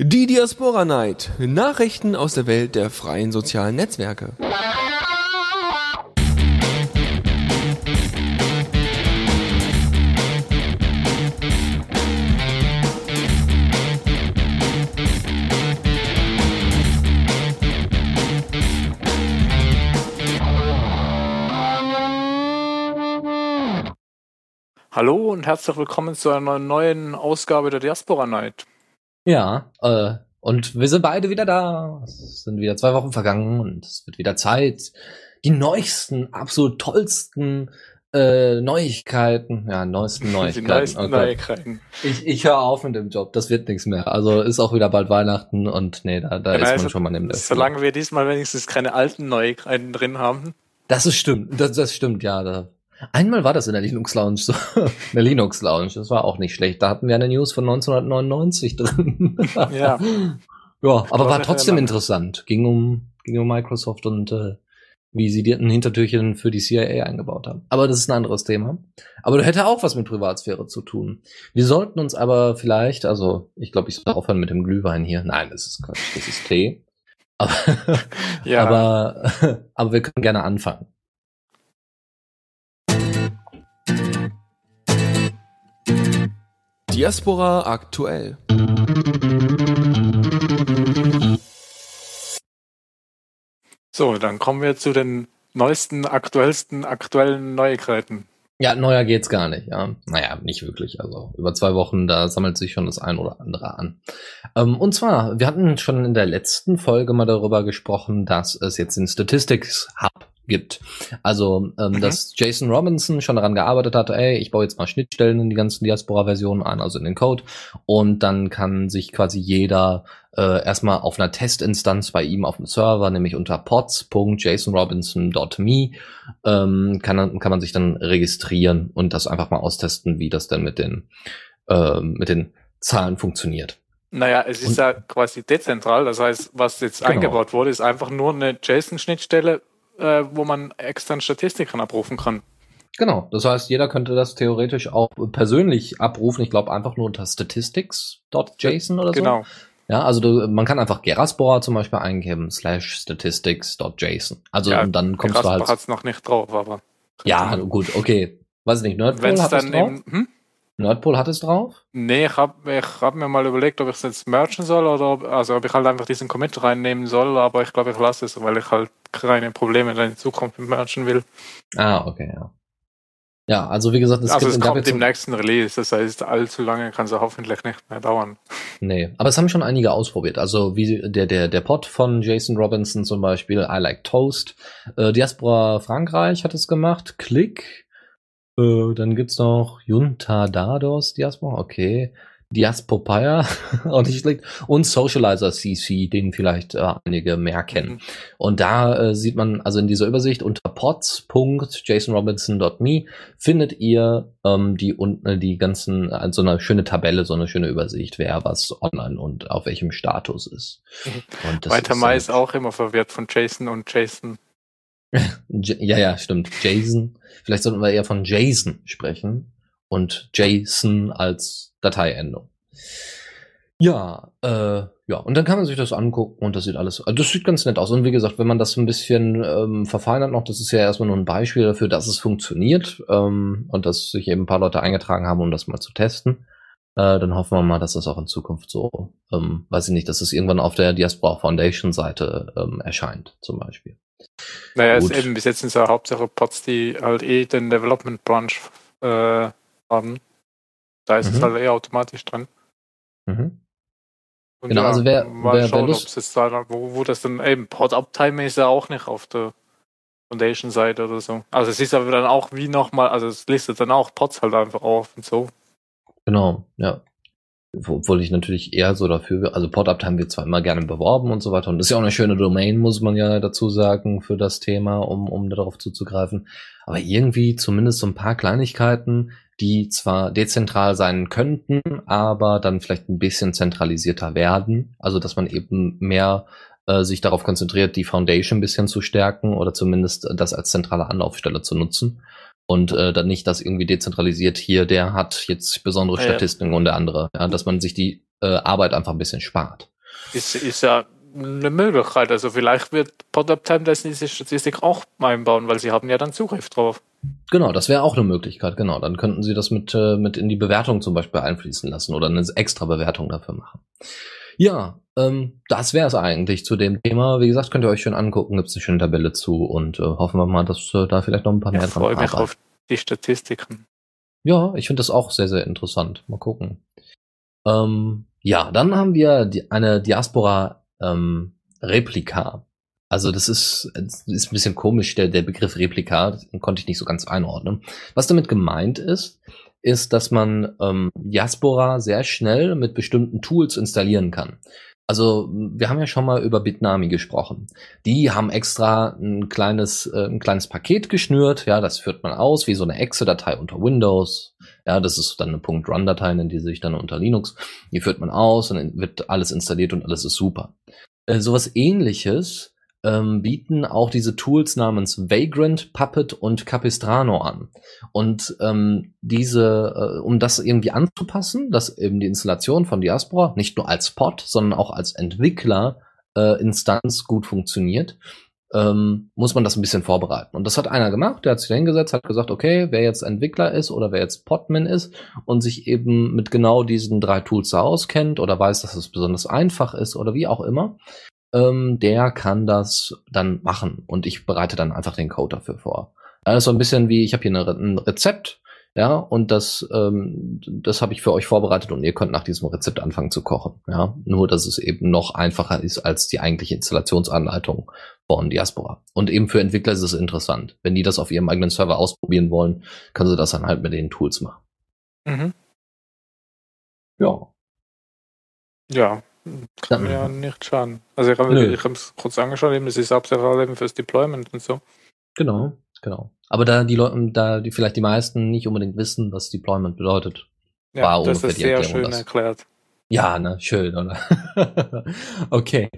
Die Diaspora Night. Nachrichten aus der Welt der freien sozialen Netzwerke. Hallo und herzlich willkommen zu einer neuen Ausgabe der Diaspora Night. Ja, äh, und wir sind beide wieder da. Es sind wieder zwei Wochen vergangen und es wird wieder Zeit, die neuesten, absolut tollsten äh, Neuigkeiten, ja, neuesten Neuigkeiten. Die neuesten Gott. Neuigkeiten. Ich, ich höre auf mit dem Job, das wird nichts mehr. Also ist auch wieder bald Weihnachten und nee, da, da Ja, ist also, man schon mal im Solange wir diesmal wenigstens keine alten Neuigkeiten drin haben. Das ist stimmt, das, das stimmt, ja. Da. Einmal war das in der Linux Lounge so. in der Linux Lounge, das war auch nicht schlecht. Da hatten wir eine News von 1999 drin. Ja. Ja, aber war trotzdem interessant. Ging um, ging um Microsoft und äh, wie sie die ein Hintertürchen für die CIA eingebaut haben. Aber das ist ein anderes Thema. Aber das hätte auch was mit Privatsphäre zu tun. Wir sollten uns aber vielleicht, also ich glaube, ich soll aufhören mit dem Glühwein hier. Nein, das ist Quatsch, das ist Tee. Aber, Ja. aber, aber wir können gerne anfangen. Diaspora aktuell. So, dann kommen wir zu den neuesten, aktuellsten, aktuellen Neuigkeiten. Ja, neuer geht's gar nicht, ja. Naja, nicht wirklich. Also über zwei Wochen, da sammelt sich schon das ein oder andere an. Ähm, und zwar, wir hatten schon in der letzten Folge mal darüber gesprochen, dass es jetzt den Statistics Hub gibt. Also, ähm, Mhm. dass Jason Robinson schon daran gearbeitet hat, ey, ich baue jetzt mal Schnittstellen in die ganzen Diaspora-Versionen ein, also in den Code. Und dann kann sich quasi jeder äh, erstmal auf einer Testinstanz bei ihm auf dem Server, nämlich unter pods.jasonrobinson.me, ähm, kann, kann man sich dann registrieren und das einfach mal austesten, wie das denn mit den, ähm, mit den Zahlen funktioniert. Naja, es ist Und- ja quasi dezentral. Das heißt, was jetzt Genau. eingebaut wurde, ist einfach nur eine JSON-Schnittstelle, äh, wo man extern Statistiken abrufen kann. Genau, das heißt, jeder könnte das theoretisch auch persönlich abrufen. Ich glaube einfach nur unter statistics.json oder so. Genau. Ja, also du, man kann einfach Geraspora zum Beispiel eingeben, slash statistics.json. Also Ja, und dann kommst du halt. hat es noch nicht drauf, aber. Ja, gut, okay. Weiß nicht, Nerdpool Wenn es hat es dann drauf? eben. Hm? Nerdpool hat es drauf? Nee, ich habe ich hab mir mal überlegt, ob ich es jetzt merchen soll oder ob, also ob ich halt einfach diesen Commit reinnehmen soll, aber ich glaube, ich lasse es, weil ich halt keine Probleme in Zukunft mit merchen will. Ah, okay, ja. Ja, also wie gesagt, es also gibt es kommt im nächsten Release, das heißt, allzu lange kann es hoffentlich nicht mehr dauern. Nee, aber es haben schon einige ausprobiert. Also wie der, der, der Pod von Jason Robinson zum Beispiel, I Like Toast. Äh, Diaspora Frankreich hat es gemacht, Click. Äh, dann gibt's noch Junta Dados Diaspora, okay. Diaspopaya, auch nicht schlecht. Und Socializer CC, den vielleicht äh, einige mehr kennen. Mhm. Und da äh, sieht man, also in dieser Übersicht unter pods.jasonrobinson.me findet ihr ähm, die unten die ganzen, also eine schöne Tabelle, so eine schöne Übersicht, wer was online und auf welchem Status ist. Und das Weiter ist, Mai äh, ist auch immer verwirrt von Jason und Jason. Ja, ja, stimmt. Jason. Vielleicht sollten wir eher von Jason sprechen und Jason als Dateiendung. Ja, äh, ja, und dann kann man sich das angucken und das sieht alles, also das sieht ganz nett aus. Und wie gesagt, wenn man das ein bisschen ähm, verfeinert noch, das ist ja erstmal nur ein Beispiel dafür, dass es funktioniert ähm, und dass sich eben ein paar Leute eingetragen haben, um das mal zu testen. Äh, dann hoffen wir mal, dass das auch in Zukunft so, ähm, weiß ich nicht, dass es irgendwann auf der Diaspora Foundation Seite ähm, erscheint, zum Beispiel. Naja, es Gut. eben bis jetzt sind es ja Hauptsache Pods, die halt eh den Development Branch äh, haben. Da ist es Mhm. halt eh automatisch drin. Mhm. Und Genau, also wer- mal wer- wer schauen, Lust- ob's jetzt da, wo, wo das dann eben, Pod Uptime ist ja auch nicht auf der Foundation-Seite oder so. Also es ist aber dann auch wie nochmal, also es listet dann auch Pods halt einfach auf und so. Genau, ja. Obwohl ich natürlich eher so dafür, also Pod-Uptime wird zwar immer gerne beworben und so weiter und das ist ja auch eine schöne Domain, muss man ja dazu sagen, für das Thema, um, um darauf zuzugreifen. Aber irgendwie zumindest so ein paar Kleinigkeiten, die zwar dezentral sein könnten, aber dann vielleicht ein bisschen zentralisierter werden. Also dass man eben mehr äh, sich darauf konzentriert, die Foundation ein bisschen zu stärken oder zumindest das als zentrale Anlaufstelle zu nutzen. Und äh, dann nicht das irgendwie dezentralisiert hier, der hat jetzt besondere Ja, ja. Statistiken und der andere. Ja, dass man sich die äh, Arbeit einfach ein bisschen spart. Ist, ist ja eine Möglichkeit. Also vielleicht wird Pop-Up Time diese Statistik auch einbauen, weil sie haben ja dann Zugriff drauf. Genau, das wäre auch eine Möglichkeit, genau. Dann könnten sie das mit, äh, mit in die Bewertung zum Beispiel einfließen lassen oder eine extra Bewertung dafür machen. Ja, ähm, das wäre es eigentlich zu dem Thema. Wie gesagt, könnt ihr euch schön angucken, gibt es eine schöne Tabelle zu und äh, hoffen wir mal, dass äh, da vielleicht noch ein paar mehr ich dran freue mich auf die Statistiken. Ja, ich finde das auch sehr, sehr interessant. Mal gucken. Ähm, ja, dann haben wir die, eine Diaspora ähm, Replika. Also das ist, das ist ein bisschen komisch, der, der Begriff Replika, den konnte ich nicht so ganz einordnen. Was damit gemeint ist, ist, dass man ähm, Diaspora sehr schnell mit bestimmten Tools installieren kann. Also wir haben ja schon mal über Bitnami gesprochen. Die haben extra ein kleines, äh, ein kleines Paket geschnürt. Ja, das führt man aus wie so eine Exe-Datei unter Windows. Ja, das ist dann eine .run-Datei, in die sich dann unter Linux. Die führt man aus und wird alles installiert und alles ist super. Äh, sowas ähnliches ähm, bieten auch diese Tools namens Vagrant, Puppet und Capistrano an. Und ähm, diese, äh, um das irgendwie anzupassen, dass eben die Installation von Diaspora nicht nur als Pod, sondern auch als Entwickler äh, gut funktioniert, ähm, muss man das ein bisschen vorbereiten. Und das hat einer gemacht, der hat sich hingesetzt, hat gesagt, okay, wer jetzt Entwickler ist oder wer jetzt Podman ist und sich eben mit genau diesen drei Tools da auskennt oder weiß, dass es besonders einfach ist oder wie auch immer, ähm, der kann das dann machen und ich bereite dann einfach den Code dafür vor. Das ist so ein bisschen wie, ich habe hier eine, ein Rezept, ja, und das, ähm, das habe ich für euch vorbereitet und ihr könnt nach diesem Rezept anfangen zu kochen, ja. Nur, dass es eben noch einfacher ist als die eigentliche Installationsanleitung von Diaspora. Und eben für Entwickler ist es interessant. Wenn die das auf ihrem eigenen Server ausprobieren wollen, können sie das dann halt mit den Tools machen. Mhm. Ja. Ja, kann mir ja nicht schaden. Also ich habe es kurz angeschaut, eben, das ist hauptsächlich eben fürs Deployment und so. Genau, genau. Aber da die Leute, da die vielleicht die meisten nicht unbedingt wissen, was Deployment bedeutet, ja, war das ungefähr ist die sehr Erklärung. schön das. erklärt. Ja, ne, schön, oder? okay.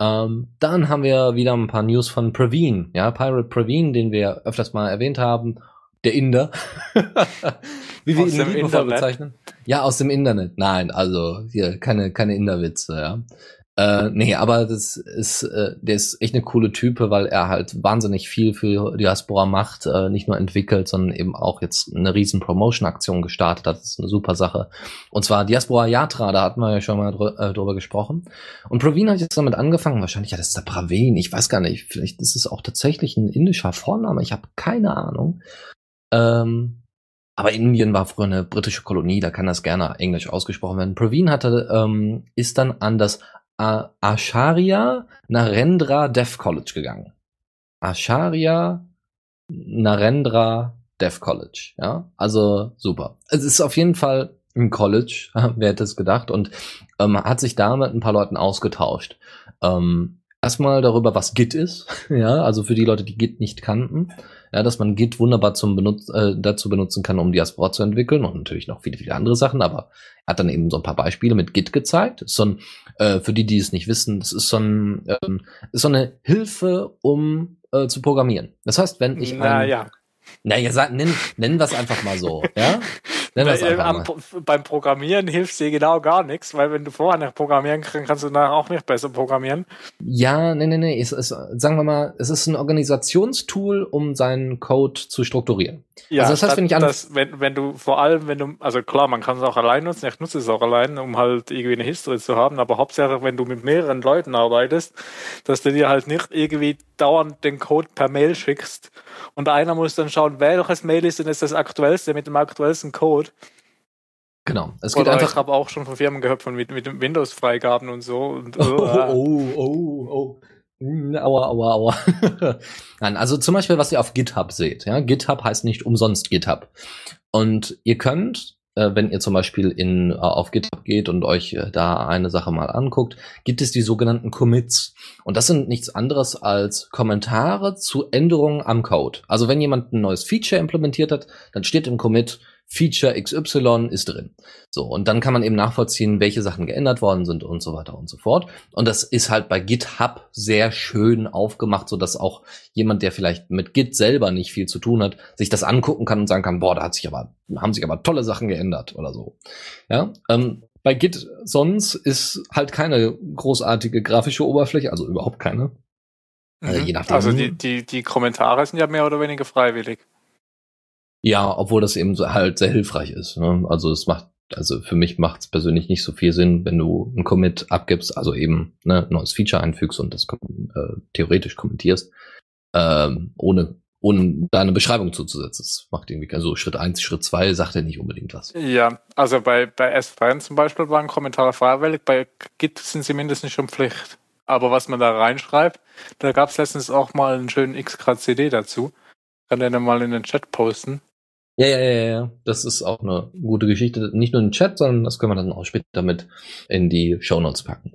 Ähm, dann haben wir wieder ein paar News von Praveen, ja, Pirate Praveen, den wir öfters mal erwähnt haben der Inder. Wie wir ihn liebevoll bezeichnen. Ja, aus dem Internet. Nein, also hier keine, keine Inderwitze, ja. Äh, nee, aber das ist, äh, der ist echt eine coole Type, weil er halt wahnsinnig viel für Diaspora macht, äh, nicht nur entwickelt, sondern eben auch jetzt eine riesen Promotion-Aktion gestartet hat. Das ist eine super Sache. Und zwar Diaspora Yatra, da hatten wir ja schon mal dr äh, drüber gesprochen. Und Praveen hat jetzt damit angefangen, wahrscheinlich, ja, das ist der Praveen, ich weiß gar nicht, vielleicht ist es auch tatsächlich ein indischer Vorname, ich habe keine Ahnung. Ähm, aber Indien war früher eine britische Kolonie, da kann das gerne englisch ausgesprochen werden. Praveen hatte, ähm, ist dann an das Acharya Narendra Dev College gegangen. Acharya Narendra Dev College, ja, also super. Es ist auf jeden Fall ein College, wer hätte es gedacht, und ähm, hat sich da mit ein paar Leuten ausgetauscht. Ähm, erstmal darüber, was Git ist, ja, also für die Leute, die Git nicht kannten ja, dass man Git wunderbar zum Benutz äh, dazu benutzen kann, um Diaspora zu entwickeln und natürlich noch viele, viele andere Sachen, aber er hat dann eben so ein paar Beispiele mit Git gezeigt. ist so ein, äh, für die, die es nicht wissen, das ist so, ein, ähm, ist so eine Hilfe, um äh, zu programmieren. Das heißt, wenn ich Na, ein, ja. Naja, sag, nenn, nennen wir es einfach mal so, ja? Weil, am, beim Programmieren hilft dir genau gar nichts, weil wenn du vorher nicht programmieren kannst, kannst du nachher auch nicht besser programmieren. Ja, nee, nee, nee. Es ist, sagen wir mal, es ist ein Organisationstool, um seinen Code zu strukturieren. Ja, also das heißt, wenn ich das, wenn, wenn du vor allem, wenn du, also klar, man kann es auch allein nutzen, ich nutze es auch allein, um halt irgendwie eine History zu haben, aber hauptsächlich, wenn du mit mehreren Leuten arbeitest, dass du dir halt nicht irgendwie dauernd den Code per Mail schickst und einer muss dann schauen, welches Mail ist denn jetzt das aktuellste mit dem aktuellsten Code. Genau. Es geht Oder einfach. Ich habe auch schon von Firmen gehört von mit, mit Windows-Freigaben und so. Und, oh, oh, oh, oh. Hm, aua, aua, aua. Nein, also zum Beispiel, was ihr auf GitHub seht. Ja? GitHub heißt nicht umsonst GitHub. Und ihr könnt, äh, wenn ihr zum Beispiel in, äh, auf GitHub geht und euch äh, da eine Sache mal anguckt, gibt es die sogenannten Commits. Und das sind nichts anderes als Kommentare zu Änderungen am Code. Also wenn jemand ein neues Feature implementiert hat, dann steht im Commit, Feature XY ist drin. So, und dann kann man eben nachvollziehen, welche Sachen geändert worden sind und so weiter und so fort. Und das ist halt bei GitHub sehr schön aufgemacht, so dass auch jemand, der vielleicht mit Git selber nicht viel zu tun hat, sich das angucken kann und sagen kann, boah, da hat sich aber, haben sich aber tolle Sachen geändert oder so. Ja, ähm, bei Git sonst ist halt keine großartige grafische Oberfläche, also überhaupt keine. Also, je nachdem. also die, die, die Kommentare sind ja mehr oder weniger freiwillig. Ja, obwohl das eben so halt sehr hilfreich ist. Ne? Also es macht, also für mich macht es persönlich nicht so viel Sinn, wenn du ein Commit abgibst, also eben ne, neues Feature einfügst und das äh, theoretisch kommentierst, ähm, ohne ohne da eine Beschreibung zuzusetzen. Das macht irgendwie keinen so Schritt eins, Schritt zwei sagt er nicht unbedingt was. Ja, also bei, bei S3 zum Beispiel waren Kommentare freiwillig, bei Git sind sie mindestens schon Pflicht. Aber was man da reinschreibt, da gab es letztens auch mal einen schönen X Grad CD dazu. Kann der dann mal in den Chat posten. Ja, ja, ja, ja. Das ist auch eine gute Geschichte. Nicht nur im Chat, sondern das können wir dann auch später mit in die Show Notes packen.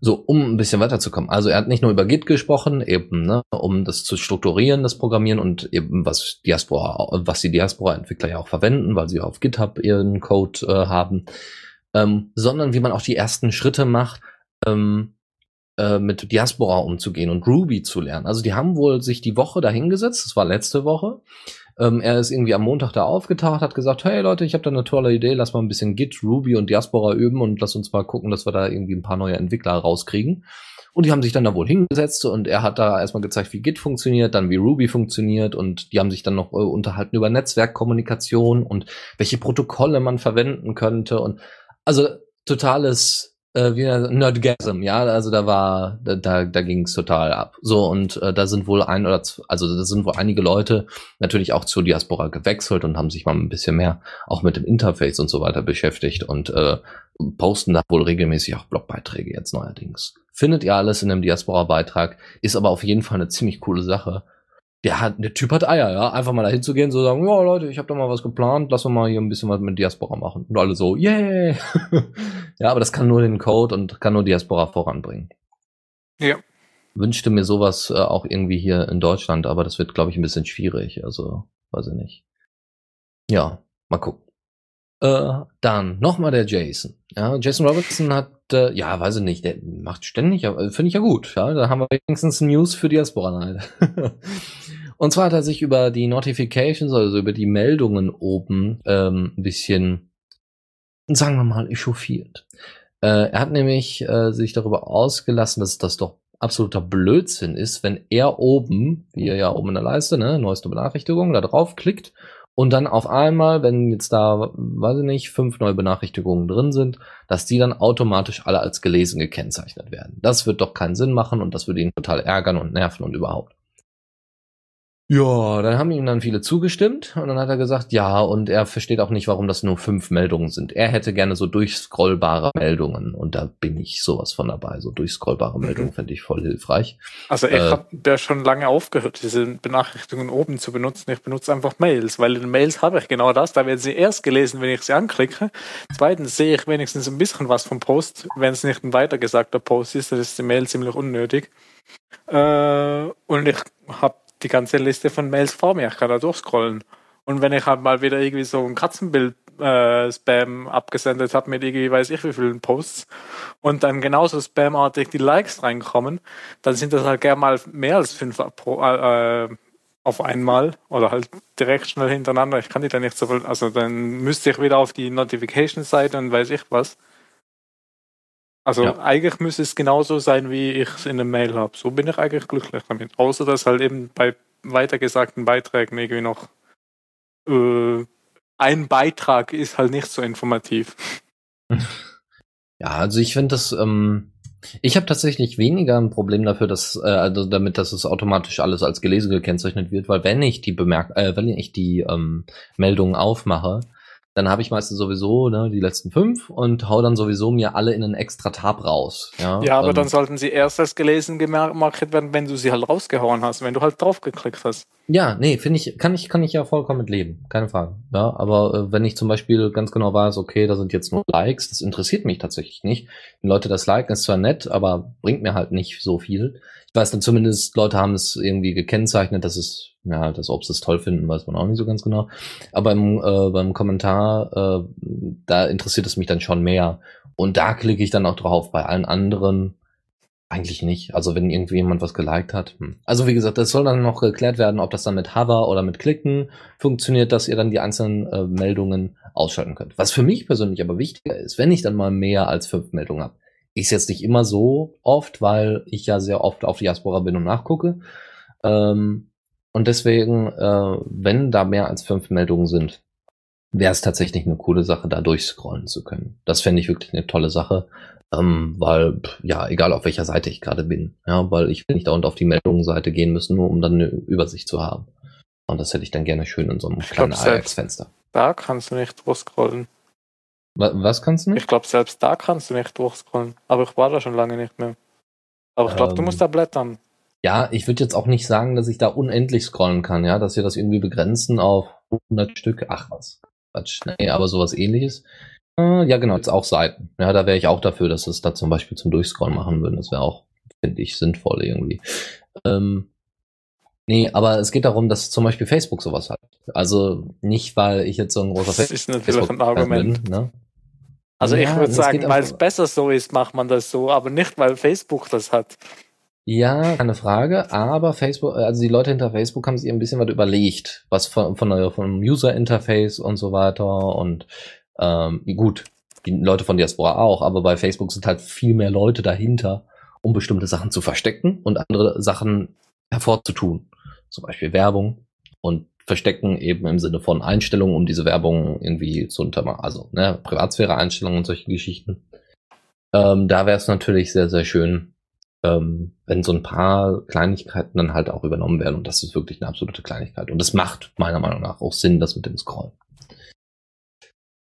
So, um ein bisschen weiterzukommen. Also er hat nicht nur über Git gesprochen, eben, ne, um das zu strukturieren, das Programmieren und eben was Diaspora, was die Diaspora-Entwickler ja auch verwenden, weil sie auf GitHub ihren Code äh, haben, ähm, sondern wie man auch die ersten Schritte macht, ähm, äh, mit Diaspora umzugehen und Ruby zu lernen. Also die haben wohl sich die Woche dahingesetzt, das war letzte Woche, ähm, er ist irgendwie am Montag da aufgetaucht, hat gesagt, hey Leute, ich habe da eine tolle Idee, lass mal ein bisschen Git, Ruby und Diaspora üben und lass uns mal gucken, dass wir da irgendwie ein paar neue Entwickler rauskriegen. Und die haben sich dann da wohl hingesetzt und er hat da erstmal gezeigt, wie Git funktioniert, dann wie Ruby funktioniert und die haben sich dann noch äh, unterhalten über Netzwerkkommunikation und welche Protokolle man verwenden könnte und also totales äh, wie Nerdgasm, ja, also da war, da, da, da ging es total ab. So, und äh, da sind wohl ein oder zwei, also da sind wohl einige Leute natürlich auch zur Diaspora gewechselt und haben sich mal ein bisschen mehr auch mit dem Interface und so weiter beschäftigt und äh, posten da wohl regelmäßig auch Blogbeiträge jetzt neuerdings. Findet ihr alles in einem Diaspora-Beitrag, ist aber auf jeden Fall eine ziemlich coole Sache der hat, der Typ hat Eier, ja. Einfach mal dahin zu gehen, so sagen, ja Leute, ich habe da mal was geplant, lass uns mal hier ein bisschen was mit Diaspora machen. Und alle so, yeah. ja, aber das kann nur den Code und kann nur Diaspora voranbringen. Ja. Wünschte mir sowas äh, auch irgendwie hier in Deutschland, aber das wird, glaube ich, ein bisschen schwierig. Also, weiß ich nicht. Ja, mal gucken. Äh, dann nochmal der Jason. Ja, Jason Robertson hat, äh, ja, weiß ich nicht, der macht ständig, äh, finde ich ja gut. Ja, da haben wir wenigstens News für Diaspora Night. Und zwar hat er sich über die Notifications, also über die Meldungen oben, ähm, ein bisschen, sagen wir mal, echauffiert. Äh, er hat nämlich äh, sich darüber ausgelassen, dass das doch absoluter Blödsinn ist, wenn er oben, wie er ja oben in der Leiste, ne, neueste Benachrichtigung, da drauf klickt und dann auf einmal, wenn jetzt da, weiß ich nicht, fünf neue Benachrichtigungen drin sind, dass die dann automatisch alle als gelesen gekennzeichnet werden. Das wird doch keinen Sinn machen und das würde ihn total ärgern und nerven und überhaupt. Ja, dann haben ihm dann viele zugestimmt und dann hat er gesagt, ja, und er versteht auch nicht, warum das nur fünf Meldungen sind. Er hätte gerne so durchscrollbare Meldungen und da bin ich sowas von dabei. So durchscrollbare Meldungen mhm. fände ich voll hilfreich. Also ich äh, habe ja schon lange aufgehört, diese Benachrichtigungen oben zu benutzen. Ich benutze einfach Mails, weil in Mails habe ich genau das. Da werden sie erst gelesen, wenn ich sie anklicke. Zweitens sehe ich wenigstens ein bisschen was vom Post. Wenn es nicht ein weitergesagter Post ist, dann ist die Mail ziemlich unnötig. Äh, und ich habe die ganze Liste von Mails vor mir. Ich kann da durchscrollen. Und wenn ich halt mal wieder irgendwie so ein Katzenbild äh, abgesendet habe mit irgendwie weiß ich wie vielen Posts und dann genauso spamartig die Likes reinkommen, dann sind das halt gerne mal mehr als fünf pro, äh, auf einmal oder halt direkt schnell hintereinander. Ich kann die dann nicht so viel, also dann müsste ich wieder auf die Notification-Seite und weiß ich was. Also ja. eigentlich müsste es genauso sein, wie ich es in der Mail habe. So bin ich eigentlich glücklich damit. Außer dass halt eben bei weitergesagten Beiträgen irgendwie noch äh, ein Beitrag ist halt nicht so informativ. Ja, also ich finde das, ähm, ich habe tatsächlich weniger ein Problem dafür, dass, äh, also damit, dass es automatisch alles als gelesen gekennzeichnet wird, weil wenn ich die bemerk, äh, wenn ich die ähm, Meldungen aufmache, dann habe ich meistens sowieso ne, die letzten fünf und hau dann sowieso mir alle in einen extra Tab raus. Ja, ja aber ähm, dann sollten sie erst als gelesen gemarket werden, wenn du sie halt rausgehauen hast, wenn du halt draufgeklickt hast. Ja, nee, finde ich, kann ich, kann ich ja vollkommen mit leben, keine Frage. Ja, aber äh, wenn ich zum Beispiel ganz genau weiß, okay, da sind jetzt nur Likes, das interessiert mich tatsächlich nicht. Wenn Leute das liken, ist zwar nett, aber bringt mir halt nicht so viel. Ich weiß dann zumindest, Leute haben es irgendwie gekennzeichnet, dass es ja, das, ob sie es toll finden, weiß man auch nicht so ganz genau. Aber im, äh, beim Kommentar, äh, da interessiert es mich dann schon mehr. Und da klicke ich dann auch drauf. Bei allen anderen Eigentlich nicht. Also wenn irgendwie jemand was geliked hat. Hm. Also wie gesagt, das soll dann noch geklärt werden, ob das dann mit Hover oder mit Klicken funktioniert, dass ihr dann die einzelnen äh, Meldungen ausschalten könnt. Was für mich persönlich aber wichtiger ist, wenn ich dann mal mehr als fünf Meldungen habe. Ist jetzt nicht immer so oft, weil ich ja sehr oft auf Diaspora bin und nachgucke. Ähm, und deswegen, äh, wenn da mehr als fünf Meldungen sind, wäre es tatsächlich eine coole Sache, da durchscrollen zu können. Das fände ich wirklich eine tolle Sache, ähm, weil, ja, egal auf welcher Seite ich gerade bin, ja, weil ich will nicht dauernd auf die Meldungsseite gehen müssen, nur um dann eine Übersicht zu haben. Und das hätte ich dann gerne schön in so einem kleinen Ajax-Fenster. Da kannst du nicht durchscrollen. Was, was kannst du nicht? Ich glaube, selbst da kannst du nicht durchscrollen. Aber ich war da schon lange nicht mehr. Aber ich glaube, ähm, du musst da blättern. Ja, ich würde jetzt auch nicht sagen, dass ich da unendlich scrollen kann, ja, dass wir das irgendwie begrenzen auf 100 Stück. Ach was. Quatsch. Nee, aber sowas ähnliches. Ja, genau, jetzt auch Seiten. Ja, da wäre ich auch dafür, dass es da zum Beispiel zum Durchscrollen machen würden. Das wäre auch, finde ich, sinnvoll irgendwie. Ähm, nee, aber es geht darum, dass zum Beispiel Facebook sowas hat. Also nicht, weil ich jetzt so ein großer Das ist natürlich ein Argument. Bin, ne? Also ja, ich würde sagen, weil es besser so ist, macht man das so, aber nicht, weil Facebook das hat. Ja, keine Frage, aber Facebook, also die Leute hinter Facebook haben sich ein bisschen was überlegt, was von, von, vom User-Interface und so weiter und ähm, gut, die Leute von Diaspora auch, aber bei Facebook sind halt viel mehr Leute dahinter, um bestimmte Sachen zu verstecken und andere Sachen hervorzutun. Zum Beispiel Werbung und verstecken eben im Sinne von Einstellungen, um diese Werbung irgendwie zu untermachen. Also ne, Privatsphäre-Einstellungen und solche Geschichten. Ähm, da wäre es natürlich sehr, sehr schön, ähm, wenn so ein paar Kleinigkeiten dann halt auch übernommen werden. Und das ist wirklich eine absolute Kleinigkeit. Und das macht meiner Meinung nach auch Sinn, das mit dem Scrollen.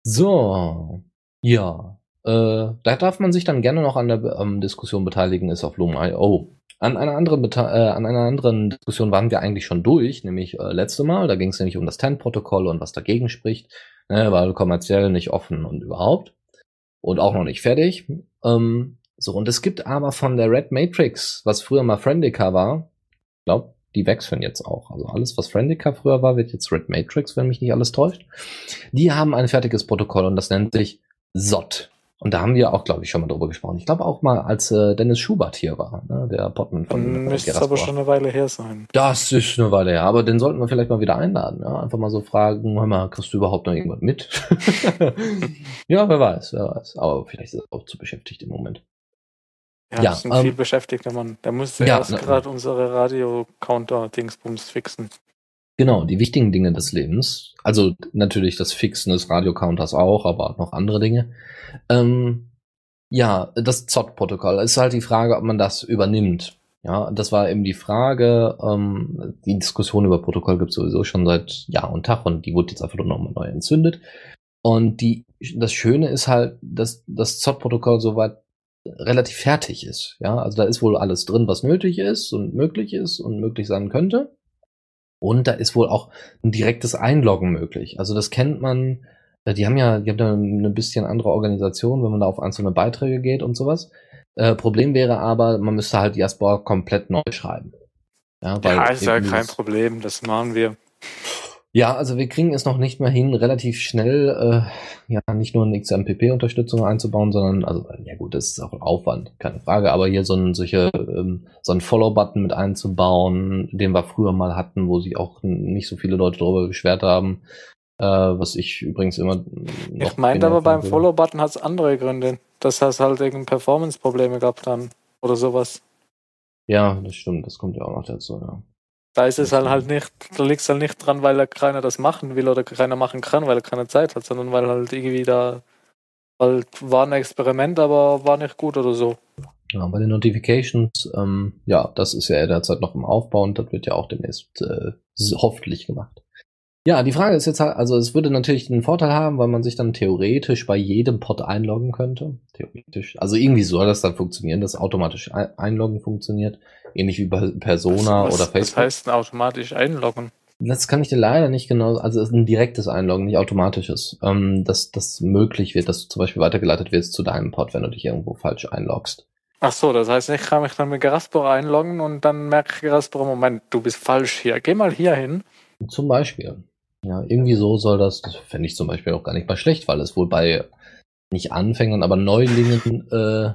So, ja. Äh, da darf man sich dann gerne noch an der ähm, Diskussion beteiligen, ist auf Loom.io. An einer anderen äh, an einer anderen Diskussion waren wir eigentlich schon durch, nämlich äh, letzte Mal. Da ging es nämlich um das TEN-Protokoll und was dagegen spricht, ne, weil kommerziell nicht offen und überhaupt und auch noch nicht fertig. Ähm, so, und es gibt aber von der Red Matrix, was früher mal Friendica war, ich glaube, die wechseln jetzt auch. Also alles, was Friendica früher war, wird jetzt Red Matrix, wenn mich nicht alles täuscht. Die haben ein fertiges Protokoll und das nennt sich SOT. Und da haben wir auch, glaube ich, schon mal drüber gesprochen. Ich glaube auch mal, als äh, Dennis Schubert hier war, ne, der Potman von. Dann müsste es aber schon eine Weile her sein. Das ist eine Weile her, aber den sollten wir vielleicht mal wieder einladen. Ja? Einfach mal so fragen, hör mal, kriegst du überhaupt noch irgendwas mit? ja, wer weiß, wer weiß. Aber vielleicht ist er auch zu beschäftigt im Moment. Ja, ja das ist ein ähm, viel beschäftigter Mann. Der musste ja, erst gerade unsere Radio-Counter-Dingsbums fixen. Genau, die wichtigen Dinge des Lebens. Also natürlich das Fixen des Radio-Counters auch, aber noch andere Dinge. Ähm, ja, das ZOT-Protokoll ist halt die Frage, ob man das übernimmt. Ja, das war eben die Frage. Ähm, die Diskussion über Protokoll gibt es sowieso schon seit Jahr und Tag und die wurde jetzt einfach nur nochmal neu entzündet. Und die, das Schöne ist halt, dass das ZOT-Protokoll soweit relativ fertig ist. Ja, also da ist wohl alles drin, was nötig ist und möglich ist und möglich sein könnte. Und da ist wohl auch ein direktes Einloggen möglich. Also das kennt man. Äh, die haben ja, die haben da eine bisschen andere Organisation, wenn man da auf einzelne Beiträge geht und sowas. Äh, Problem wäre aber, man müsste halt Diaspora komplett neu schreiben. Ja, weil ja ist ja kein Problem, das machen wir. Ja, also wir kriegen es noch nicht mal hin, relativ schnell äh, ja nicht nur eine XMPP-Unterstützung einzubauen, sondern, also ja gut, das ist auch ein Aufwand, keine Frage, aber hier so ein solche ähm, so ein Follow-Button mit einzubauen, den wir früher mal hatten, wo sich auch nicht so viele Leute darüber beschwert haben, äh, was ich übrigens immer. Ich meinte aber beim Follow-Button hat es andere Gründe, dass es halt irgendein Performance-Probleme gab dann oder sowas. Ja, das stimmt, das kommt ja auch noch dazu, ja. Da ist es halt, halt nicht, da liegt es halt nicht dran, weil keiner das machen will oder keiner machen kann, weil er keine Zeit hat, sondern weil halt irgendwie da halt war ein Experiment, aber war nicht gut oder so. Ja, bei den Notifications, ähm, ja, das ist ja derzeit noch im Aufbau und das wird ja auch demnächst äh, hoffentlich gemacht. Ja, die Frage ist jetzt halt, also es würde natürlich einen Vorteil haben, weil man sich dann theoretisch bei jedem Pod einloggen könnte. Theoretisch. Also irgendwie soll das dann funktionieren, dass automatisch Einloggen funktioniert. Ähnlich wie bei Persona was, oder Facebook. Was heißt denn automatisch einloggen? Das kann ich dir leider nicht genau, also es ist ein direktes Einloggen, nicht automatisches. Ähm, dass das möglich wird, dass du zum Beispiel weitergeleitet wirst zu deinem Pod, wenn du dich irgendwo falsch einloggst. Ach so, das heißt, ich kann mich dann mit Garaspor einloggen und dann merke Garaspor, Moment, du bist falsch hier. Geh mal hier hin. Zum Beispiel. Ja, irgendwie so soll das, das fände ich zum Beispiel auch gar nicht mal schlecht, weil es wohl bei nicht Anfängern, aber Neulingen äh,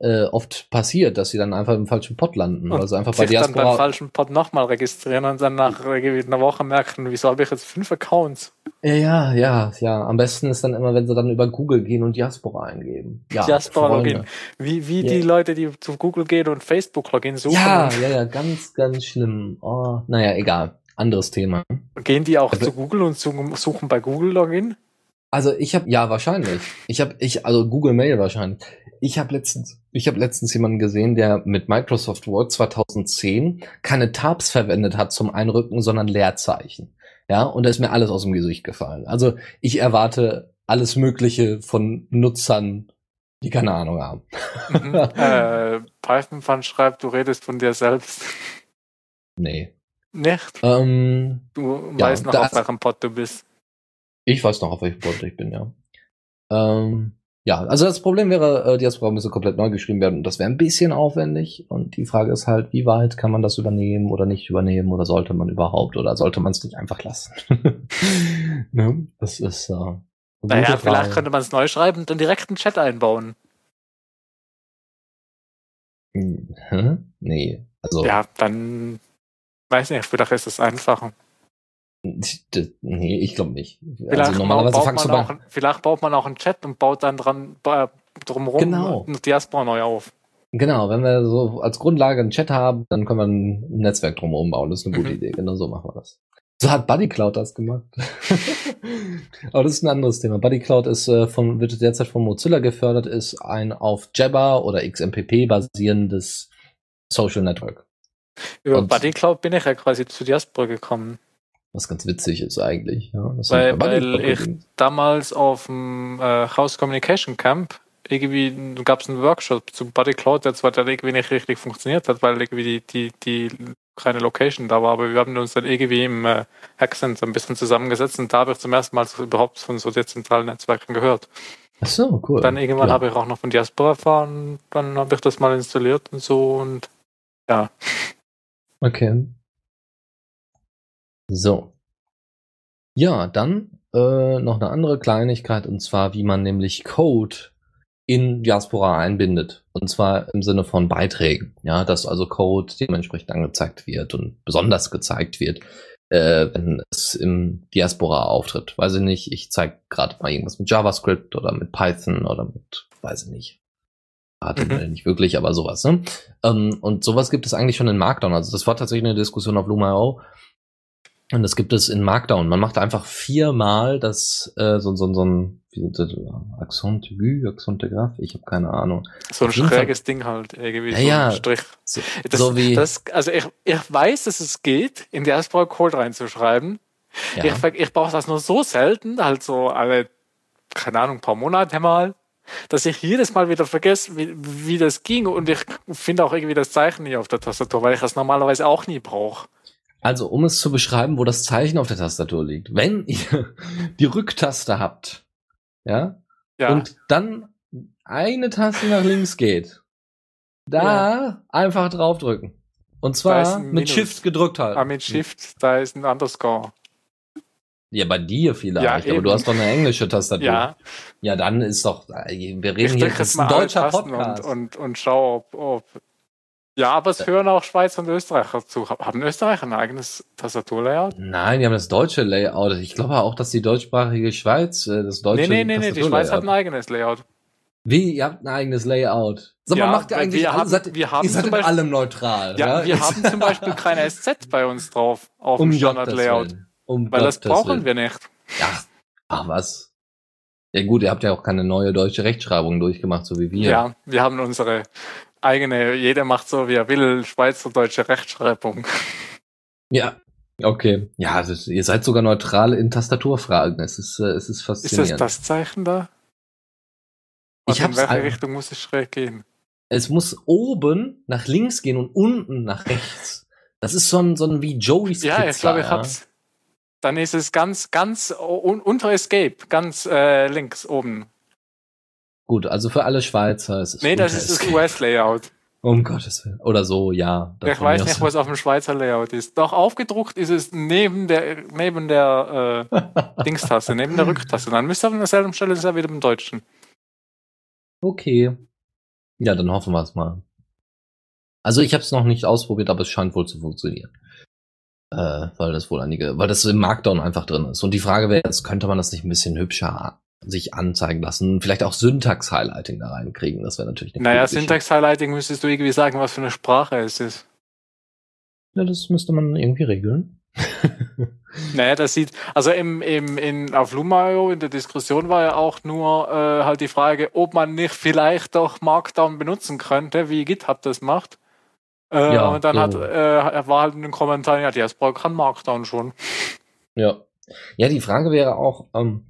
äh, oft passiert, dass sie dann einfach im falschen Pot landen. Und also einfach bei sich dann beim Diaspora. falschen Pod nochmal registrieren und dann nach einer Woche merken, wieso habe ich jetzt fünf Accounts? Ja, ja, ja. Am besten ist dann immer, wenn sie dann über Google gehen und Diaspora eingeben. Ja, Diaspora-Login. Wie, wie Ja. die Leute, die zu Google gehen und Facebook-Login suchen. Ja, ja, ja, ganz, ganz schlimm. Oh, naja, egal. Anderes Thema. Gehen die auch Aber- zu Google und suchen, suchen bei Google Login? Also ich habe ja wahrscheinlich. Ich habe ich also Google Mail wahrscheinlich. Ich habe letztens ich habe letztens jemanden gesehen, der mit Microsoft Word 2010 keine Tabs verwendet hat zum Einrücken, sondern Leerzeichen. Ja, und da ist mir alles aus dem Gesicht gefallen. Also ich erwarte alles Mögliche von Nutzern, die keine Ahnung haben. Mhm. äh, Python-Fan schreibt, du redest von dir selbst. Nee. Nicht? Ähm, Du Ja, weißt noch, auf welchem Pod du bist. ich weiß noch, auf welchem Board ich bin, ja. Ähm, ja, also das Problem wäre, äh, Diaspora müsste komplett neu geschrieben werden und das wäre ein bisschen aufwendig. Und die Frage ist halt, wie weit kann man das übernehmen oder nicht übernehmen oder sollte man überhaupt oder sollte man es nicht einfach lassen? ne? Das ist äh, Naja, gute vielleicht Frage. könnte man es neu schreiben und dann direkt einen Chat einbauen. Hm? Nee, also Ja, dann weiß nicht, vielleicht ist es einfacher. Nee, ich glaube nicht. Vielleicht, Also normalerweise baut man auch, vielleicht baut man auch einen Chat und baut dann dran äh, drumherum Genau. eine Diaspora neu auf. Genau, wenn wir so als Grundlage einen Chat haben, dann können wir ein Netzwerk drum umbauen. Das ist eine gute Mhm. Idee. Genau so machen wir das. So hat BuddyCloud das gemacht. Aber das ist ein anderes Thema. BuddyCloud ist äh, von, wird derzeit von Mozilla gefördert, ist ein auf Jabber oder XMPP basierendes Social Network. Über BuddyCloud bin ich ja quasi zu Diaspora gekommen. Was ganz witzig ist eigentlich. Ja, Weil- weil ich-. Damals auf dem äh, House Communication Camp irgendwie gab es einen Workshop zu BuddyCloud, der zwar dann irgendwie nicht richtig funktioniert hat, weil irgendwie die, die, die keine Location da war, aber wir haben uns dann irgendwie im äh, Hackcent ein bisschen zusammengesetzt und da habe ich zum ersten Mal so überhaupt von so dezentralen Netzwerken gehört. Ach so, cool. Dann irgendwann ja. habe ich auch noch von Diaspora erfahren, dann habe ich das mal installiert und so und ja. Okay. So. Ja, dann äh, noch eine andere Kleinigkeit und zwar, wie man nämlich Code in Diaspora einbindet. Und zwar im Sinne von Beiträgen. Ja, dass also Code dementsprechend angezeigt wird und besonders gezeigt wird, äh, wenn es im Diaspora auftritt. Weiß ich nicht, ich zeige gerade mal irgendwas mit JavaScript oder mit Python oder mit, weiß ich nicht. HTML nicht wirklich, aber sowas. Ne? Ähm, und sowas gibt es eigentlich schon in Markdown. Also das war tatsächlich eine Diskussion auf Luma.io. Und das gibt es in Markdown. Man macht einfach viermal das, äh, so, so, so ein aigu, Accent de grave, ich habe keine Ahnung. So ein Fall. schräges Ding halt, irgendwie Ja, so ja. ein Strich. So, Das, so wie, das, also ich, ich weiß, dass es geht, in Diaspora Code reinzuschreiben. ja. Ich, ich brauche das nur so selten, halt so alle, keine Ahnung, paar Monate mal, dass ich jedes Mal wieder vergesse, wie, wie das ging. Und ich finde auch irgendwie das Zeichen nie auf der Tastatur, weil ich das normalerweise auch nie brauche. Also, um es zu beschreiben, wo das Zeichen auf der Tastatur liegt. Wenn ihr die Rücktaste habt, ja, Ja, und dann eine Taste nach links geht, da einfach draufdrücken. Und zwar mit Minus. Shift gedrückt halten. ah, mit Shift, da ist ein Underscore. Ja, bei dir vielleicht, Ja, aber du hast doch eine englische Tastatur. Ja, Ja, dann ist doch, äh, wir ich reden hier, drücke das jetzt ist ein deutscher Podcast. und, und, und schaue, ob, ob. Ja, aber es hören auch Schweiz und Österreicher zu. Haben Österreicher ein eigenes Tastaturlayout? Nein, die haben das deutsche Layout. Ich glaube auch, dass die deutschsprachige Schweiz äh, das deutsche Nee, nee, nee, nee, die Schweiz hat ein eigenes Layout. Wie, ihr habt ein eigenes Layout. Sag mal, Ja, macht ihr eigentlich wir alle, haben- seid, wir haben ihr seid in Beispiel- allem neutral. Ja, wir Ihr haben zum Beispiel keine SZ bei uns drauf auf um dem Standard-Layout. Um Weil das Gottes brauchen wir nicht. Ja, ach was. Ja gut, ihr habt ja auch keine neue deutsche Rechtschreibung durchgemacht, so wie wir. Ja, wir haben unsere eigene, jeder macht so, wie er will, schweizerdeutsche Rechtschreibung. Ja. Okay. Ja, das, ihr seid sogar neutral in Tastaturfragen. Es ist, äh, es ist Ist faszinierend. das das Zeichen da? Ich Also hab's in welche ein- Richtung muss es schräg gehen? Es muss oben nach links gehen und unten nach rechts. Das ist so ein, so ein wie Joey's Ja, Pizza. ich glaube, ich ja. hab's. Dann ist es ganz, ganz un unter Escape, ganz äh, links oben. Gut, also für alle Schweizer ist es Nee, das ist das. US-Layout. Um Gottes Willen. Oder so, ja. Ich weiß nicht, aus. was auf dem Schweizer Layout ist. Doch aufgedruckt ist es neben der neben der äh, Dingstaste, neben der Rücktaste. Dann müsste an derselben Stelle sein wie im Deutschen. Okay. Ja, dann hoffen wir es mal. Also ich habe es noch nicht ausprobiert, aber es scheint wohl zu funktionieren. Äh, weil das wohl einige, weil das im Markdown einfach drin ist. Und die Frage wäre jetzt, könnte man das nicht ein bisschen hübscher sich anzeigen lassen? Vielleicht auch Syntax-Highlighting da reinkriegen, das wäre natürlich eine Naja, Syntax-Highlighting müsstest du irgendwie sagen, was für eine Sprache es ist. Ja, das müsste man irgendwie regeln. naja, das sieht, also im, im, in, auf Lumayo in der Diskussion war ja auch nur äh, halt die Frage, ob man nicht vielleicht doch Markdown benutzen könnte, wie GitHub das macht. Äh, ja, und dann so. hat, äh, war halt in den Kommentaren, ja, Diaspora kann Markdown schon. Ja. Ja, die Frage wäre auch, ähm,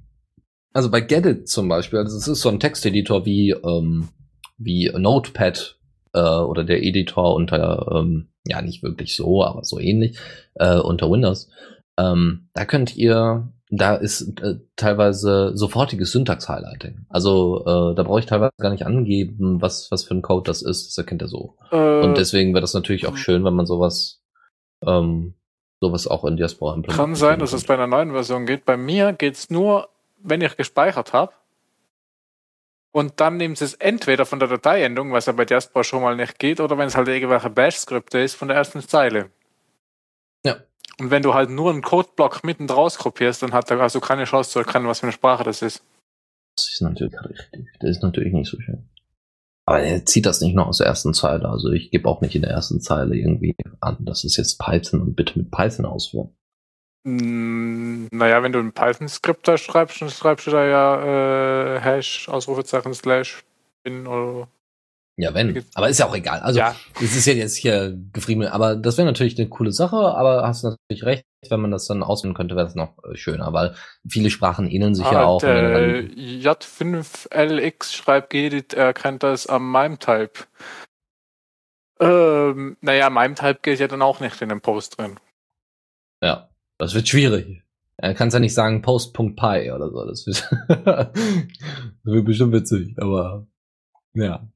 also bei Gedit zum Beispiel, also es ist so ein Texteditor wie, ähm, wie Notepad äh, oder der Editor unter, ähm, ja nicht wirklich so, aber so ähnlich, äh, unter Windows. Ähm, da könnt ihr da ist äh, teilweise sofortiges Syntax-Highlighting. Also äh, da brauche ich teilweise gar nicht angeben, was, was für ein Code das ist. Das erkennt er so. Äh, und deswegen wäre das natürlich auch schön, wenn man sowas, ähm, sowas auch in Diaspora implementiert. Kann sein, dass es bei einer neuen Version geht. Bei mir geht's nur, wenn ich gespeichert habe. Und dann nimmt es entweder von der Dateiendung, was ja bei Diaspora schon mal nicht geht, oder wenn es halt irgendwelche Bash-Skripte ist von der ersten Zeile. Ja. Und wenn du halt nur einen Codeblock mitten draus kopierst, dann hat er also keine Chance zu erkennen, was für eine Sprache das ist. Das ist natürlich richtig. Das ist natürlich nicht so schön. Aber er zieht das nicht nur aus der ersten Zeile. Also ich gebe auch nicht in der ersten Zeile irgendwie an, das ist jetzt Python und bitte mit Python ausführen. Mm, naja, wenn du ein Python-Skript da schreibst, dann schreibst du da ja äh, Hash, Ausrufezeichen, Slash, Bin oder ja, wenn. Aber ist ja auch egal. Also, ja. es ist ja jetzt hier gefriemelt. Aber das wäre natürlich eine coole Sache. Aber hast natürlich recht, wenn man das dann auswählen könnte, wäre es noch äh, schöner, weil viele Sprachen ähneln sich ah, ja auch. Der J5LX schreibt Gedit, er kennt das am MIME-Type. Ähm, naja, MIME-Type geht ja dann auch nicht in dem Post drin. Ja, das wird schwierig. Er kann es ja nicht sagen Post.py oder so. Das wird, das wird bestimmt witzig, aber ja.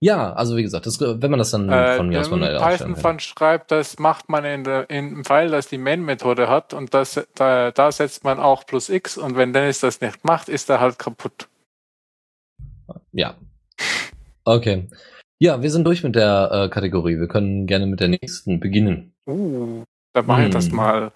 Ja, also wie gesagt, das, wenn man das dann äh, von mir aus manuell Python von schreibt, das macht man in der, in dem Fall, das die Main-Methode hat und das, da, da setzt man auch plus x und wenn Dennis das nicht macht, ist er halt kaputt. Ja. Okay. Ja, wir sind durch mit der äh, Kategorie. Wir können gerne mit der nächsten beginnen. Uh, dann mach hm. ich das hm. mal.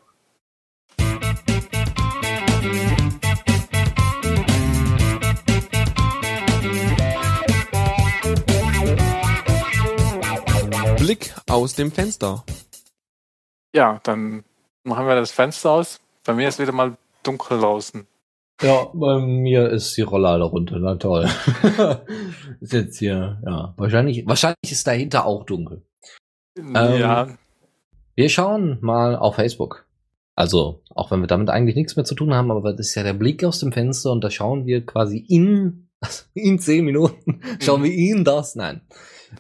Blick aus dem Fenster. Ja, dann machen wir das Fenster aus. Bei mir ist wieder mal dunkel draußen. Ja, bei mir ist die Rollade runter. Na toll. ist jetzt hier, ja. Wahrscheinlich, wahrscheinlich ist dahinter auch dunkel. Ja. Ähm, wir schauen mal auf Facebook. Also, auch wenn wir damit eigentlich nichts mehr zu tun haben, aber das ist ja der Blick aus dem Fenster und da schauen wir quasi in, in zehn Minuten, schauen wir in das, nein,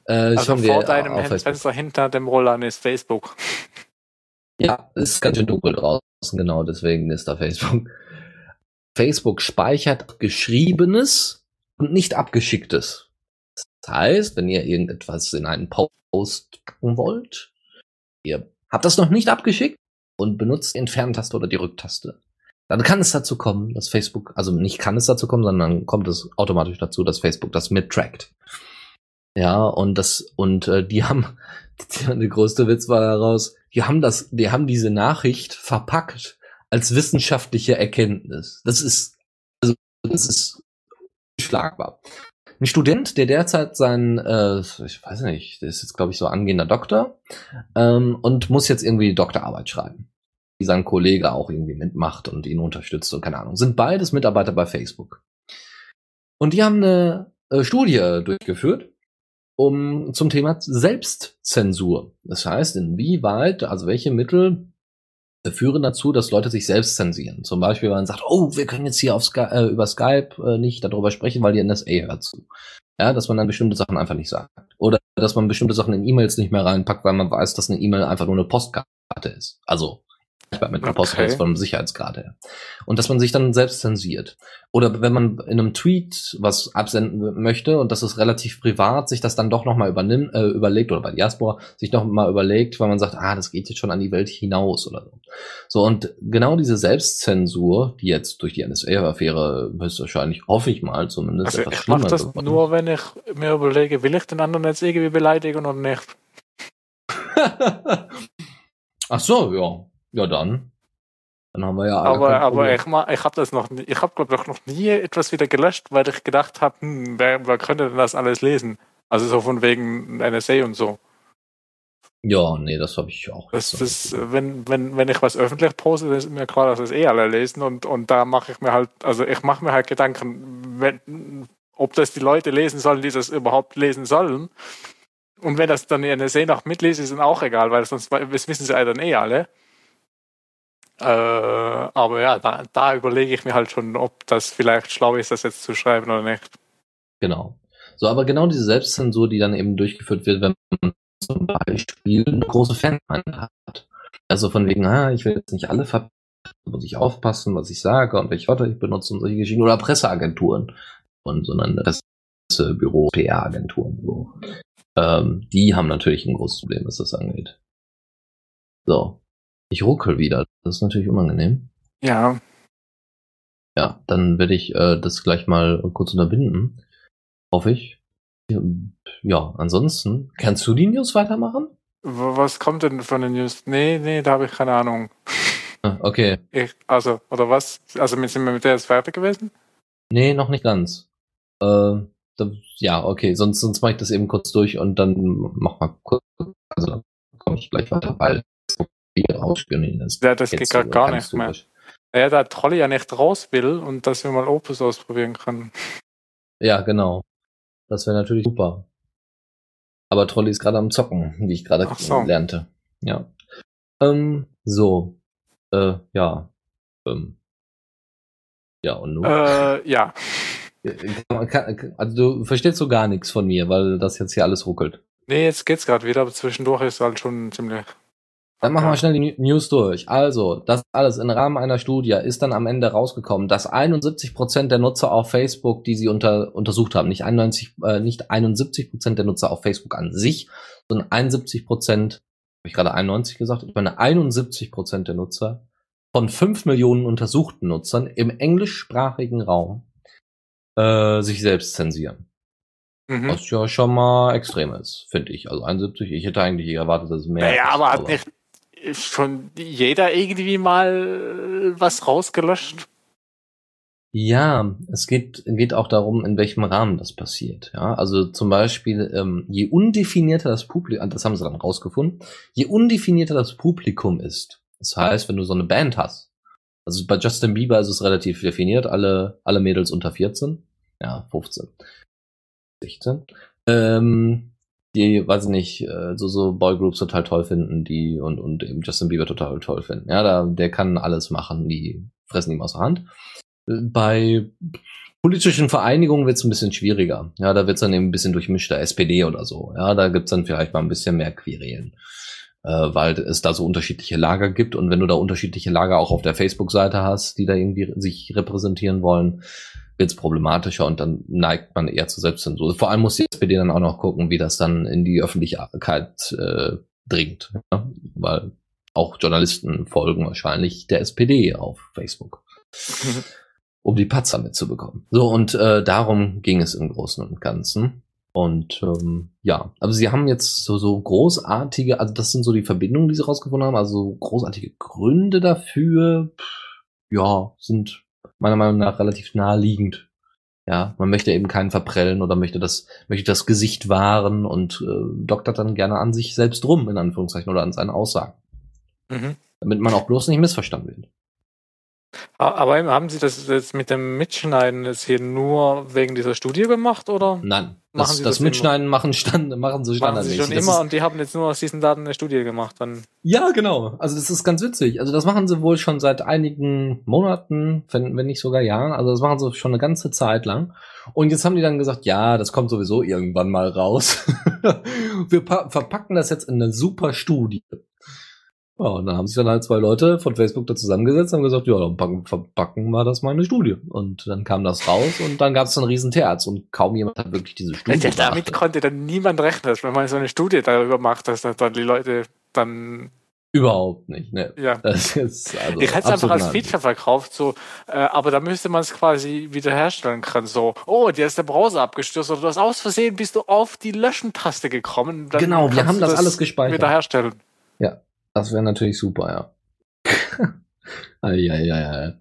äh, also vor deinem Fenster hinter dem Rollern ist Facebook. Ja, es ist ganz schön dunkel draußen, genau deswegen ist da Facebook. Facebook speichert geschriebenes und nicht abgeschicktes. Das heißt, wenn ihr irgendetwas in einen Post packen wollt, ihr habt das noch nicht abgeschickt und benutzt die Entferntaste oder die Rücktaste. Dann kann es dazu kommen, dass Facebook, also nicht kann es dazu kommen, sondern kommt es automatisch dazu, dass Facebook das mittrackt. Ja, und das, und äh, die haben, der größte Witz war daraus, die haben das, die haben diese Nachricht verpackt als wissenschaftliche Erkenntnis. Das ist, also, das ist schlagbar. Ein Student, der derzeit sein, äh, ich weiß nicht, der ist jetzt, glaube ich, so angehender Doktor ähm, und muss jetzt irgendwie Doktorarbeit schreiben, die sein Kollege auch irgendwie mitmacht und ihn unterstützt und keine Ahnung. Sind beides Mitarbeiter bei Facebook. Und die haben eine äh, Studie durchgeführt um zum Thema Selbstzensur. Das heißt, inwieweit, also welche Mittel führen dazu, dass Leute sich selbst zensieren. Zum Beispiel, wenn man sagt, oh, wir können jetzt hier auf Sky äh, über Skype äh, nicht darüber sprechen, weil die NSA hört zu. Ja, dass man dann bestimmte Sachen einfach nicht sagt. Oder dass man bestimmte Sachen in E-Mails nicht mehr reinpackt, weil man weiß, dass eine E-Mail einfach nur eine Postkarte ist. Also mit einem Okay. Vom Sicherheitsgrad her. Und dass man sich dann selbst zensiert. Oder wenn man in einem Tweet was absenden möchte und das ist relativ privat, sich das dann doch nochmal übernimmt, äh, überlegt, oder bei Diaspora, sich noch mal überlegt, weil man sagt, ah, das geht jetzt schon an die Welt hinaus oder so. So, und genau diese Selbstzensur, die jetzt durch die NSA-Affäre höchstwahrscheinlich, hoffe ich mal zumindest, Also etwas ich mache schlimmer das geworden. nur, wenn ich mir überlege, will ich den anderen jetzt irgendwie beleidigen oder nicht? Ach so, ja. Ja, dann. Dann haben wir ja alle Aber, aber ich, ich habe das noch nie, ich habe glaube ich noch nie etwas wieder gelöscht, weil ich gedacht habe, hm, wer, wer könnte denn das alles lesen? Also so von wegen NSA und so. Ja, nee, das habe ich auch. Das, das, wenn, wenn, wenn ich was öffentlich poste, dann ist mir klar, dass das eh alle lesen und, und da mache ich mir halt, also ich mache mir halt Gedanken, wenn, ob das die Leute lesen sollen, die das überhaupt lesen sollen. Und wenn das dann die NSA noch mitliest, ist dann auch egal, weil sonst das wissen sie dann eh alle. Äh, aber ja, da, da überlege ich mir halt schon, ob das vielleicht schlau ist, das jetzt zu schreiben oder nicht. Genau. So, aber genau diese Selbstzensur, die dann eben durchgeführt wird, wenn man zum Beispiel eine große Fangemeinde hat. Also von wegen, ah, ich will jetzt nicht alle ver muss ich aufpassen, was ich sage und welche Wörter ich benutze und solche Geschichten. Oder Presseagenturen. Und, sondern Pressebüro, PR-Agenturen. So. Ähm, die haben natürlich ein großes Problem, was das angeht. So. Ich ruckel wieder. Das ist natürlich unangenehm. Ja, Ja, dann werde ich äh, das gleich mal kurz unterbinden. Hoffe ich. Ja, ansonsten, kannst du die News weitermachen? was kommt denn von den News? Nee, nee, da habe ich keine Ahnung. Ah, Okay. Ich, also, oder was? Also sind wir mit der jetzt fertig gewesen? Nee, noch nicht ganz. Äh, da, ja, okay, sonst, sonst mache ich das eben kurz durch und dann mach mal kurz, also dann komme ich gleich weiter, weil wir ausspionieren ist. Ja, das geht äh, gar nicht mehr. Naja, da Trolli ja nicht raus will und dass wir mal Opus ausprobieren können. Ja, genau. Das wäre natürlich super. Aber Trolli ist gerade am Zocken, wie ich gerade so. lernte. Ja. Ähm, so. Äh, ja. Ähm. Ja, und nun? Äh, ja. Kann- Also du verstehst so gar nichts von mir, weil das jetzt hier alles ruckelt. Nee, jetzt geht's gerade wieder, aber zwischendurch ist halt schon ziemlich. Dann machen wir schnell die New- News durch. Also, das alles im Rahmen einer Studie ist dann am Ende rausgekommen, dass 71% der Nutzer auf Facebook, die sie unter, untersucht haben, nicht 91, äh, nicht 71% der Nutzer auf Facebook an sich, sondern 71%, habe ich gerade 91 gesagt, ich meine 71% der Nutzer von 5 Millionen untersuchten Nutzern im englischsprachigen Raum äh, sich selbst zensieren. Mhm. Was ja schon mal extrem ist, finde ich. Also 71, ich hätte eigentlich erwartet, dass es mehr Naja, ist, aber hat nicht schon jeder irgendwie mal was rausgelöscht? Ja, es geht, geht auch darum, in welchem Rahmen das passiert. Ja, also zum Beispiel, ähm, je undefinierter das Publikum, das haben sie dann rausgefunden, je undefinierter das Publikum ist. Das heißt, wenn du so eine Band hast, also bei Justin Bieber ist es relativ definiert, alle, alle Mädels unter 14, ja, 15, 16, ähm, die, weiß ich nicht, äh, so, so Boygroups total toll finden, die und, und eben Justin Bieber total toll finden. Ja, da, der kann alles machen, die fressen ihm aus der Hand. Bei politischen Vereinigungen wird es ein bisschen schwieriger. Ja, da wird es dann eben ein bisschen durchmischter, SPD oder so. Ja, da gibt's dann vielleicht mal ein bisschen mehr Querelen. Äh, weil es da so unterschiedliche Lager gibt und wenn du da unterschiedliche Lager auch auf der Facebook-Seite hast, die da irgendwie sich repräsentieren wollen, wird's problematischer und dann neigt man eher zur Selbstzensur. Vor allem muss die SPD dann auch noch gucken, wie das dann in die Öffentlichkeit äh, dringt. Ja? Weil auch Journalisten folgen wahrscheinlich der SPD auf Facebook um die Patzer mitzubekommen. So, und äh, darum ging es im Großen und Ganzen. Und ähm, ja, aber sie haben jetzt so, so großartige, also das sind so die Verbindungen, die sie rausgefunden haben, also großartige Gründe dafür, ja, sind meiner Meinung nach relativ naheliegend. Ja, man möchte eben keinen verprellen oder möchte das, möchte das Gesicht wahren und äh, doktert dann gerne an sich selbst rum, in Anführungszeichen, oder an seinen Aussagen. Mhm. Damit man auch bloß nicht missverstanden wird. Aber haben Sie das jetzt mit dem Mitschneiden jetzt hier nur wegen dieser Studie gemacht oder Nein, Machen das, Sie das das Mitschneiden machen, stand, machen sie machen Sie standardmäßig. schon Das immer und die haben jetzt nur aus diesen Daten eine Studie gemacht? Dann ja, genau. Also das ist ganz witzig. Also das machen sie wohl schon seit einigen Monaten, wenn, wenn nicht sogar Jahren. Also das machen sie schon eine ganze Zeit lang. Und jetzt haben die dann gesagt, ja, das kommt sowieso irgendwann mal raus. Wir pa- verpacken das jetzt in eine super Studie. Ja, und dann haben sich dann halt zwei Leute von Facebook da zusammengesetzt und haben gesagt, ja, dann packen, verpacken wir das mal in eine Studie. Und dann kam das raus und dann gab es einen riesen Terz und kaum jemand hat wirklich diese Studie Ja, damit beachtet. konnte dann niemand rechnen, dass wenn man so eine Studie darüber macht, dass dann die Leute dann, Überhaupt nicht, ne. ja. Das ist also Ich hätte es einfach als. Feature verkauft, so, äh, aber da müsste man es quasi wiederherstellen können. So, oh, dir ist der Browser abgestürzt oder du hast aus Versehen bist du auf die Löschen-Taste gekommen. Genau, wir haben du das alles gespeichert. Wiederherstellen. Das wäre natürlich super, ja. Eieiei.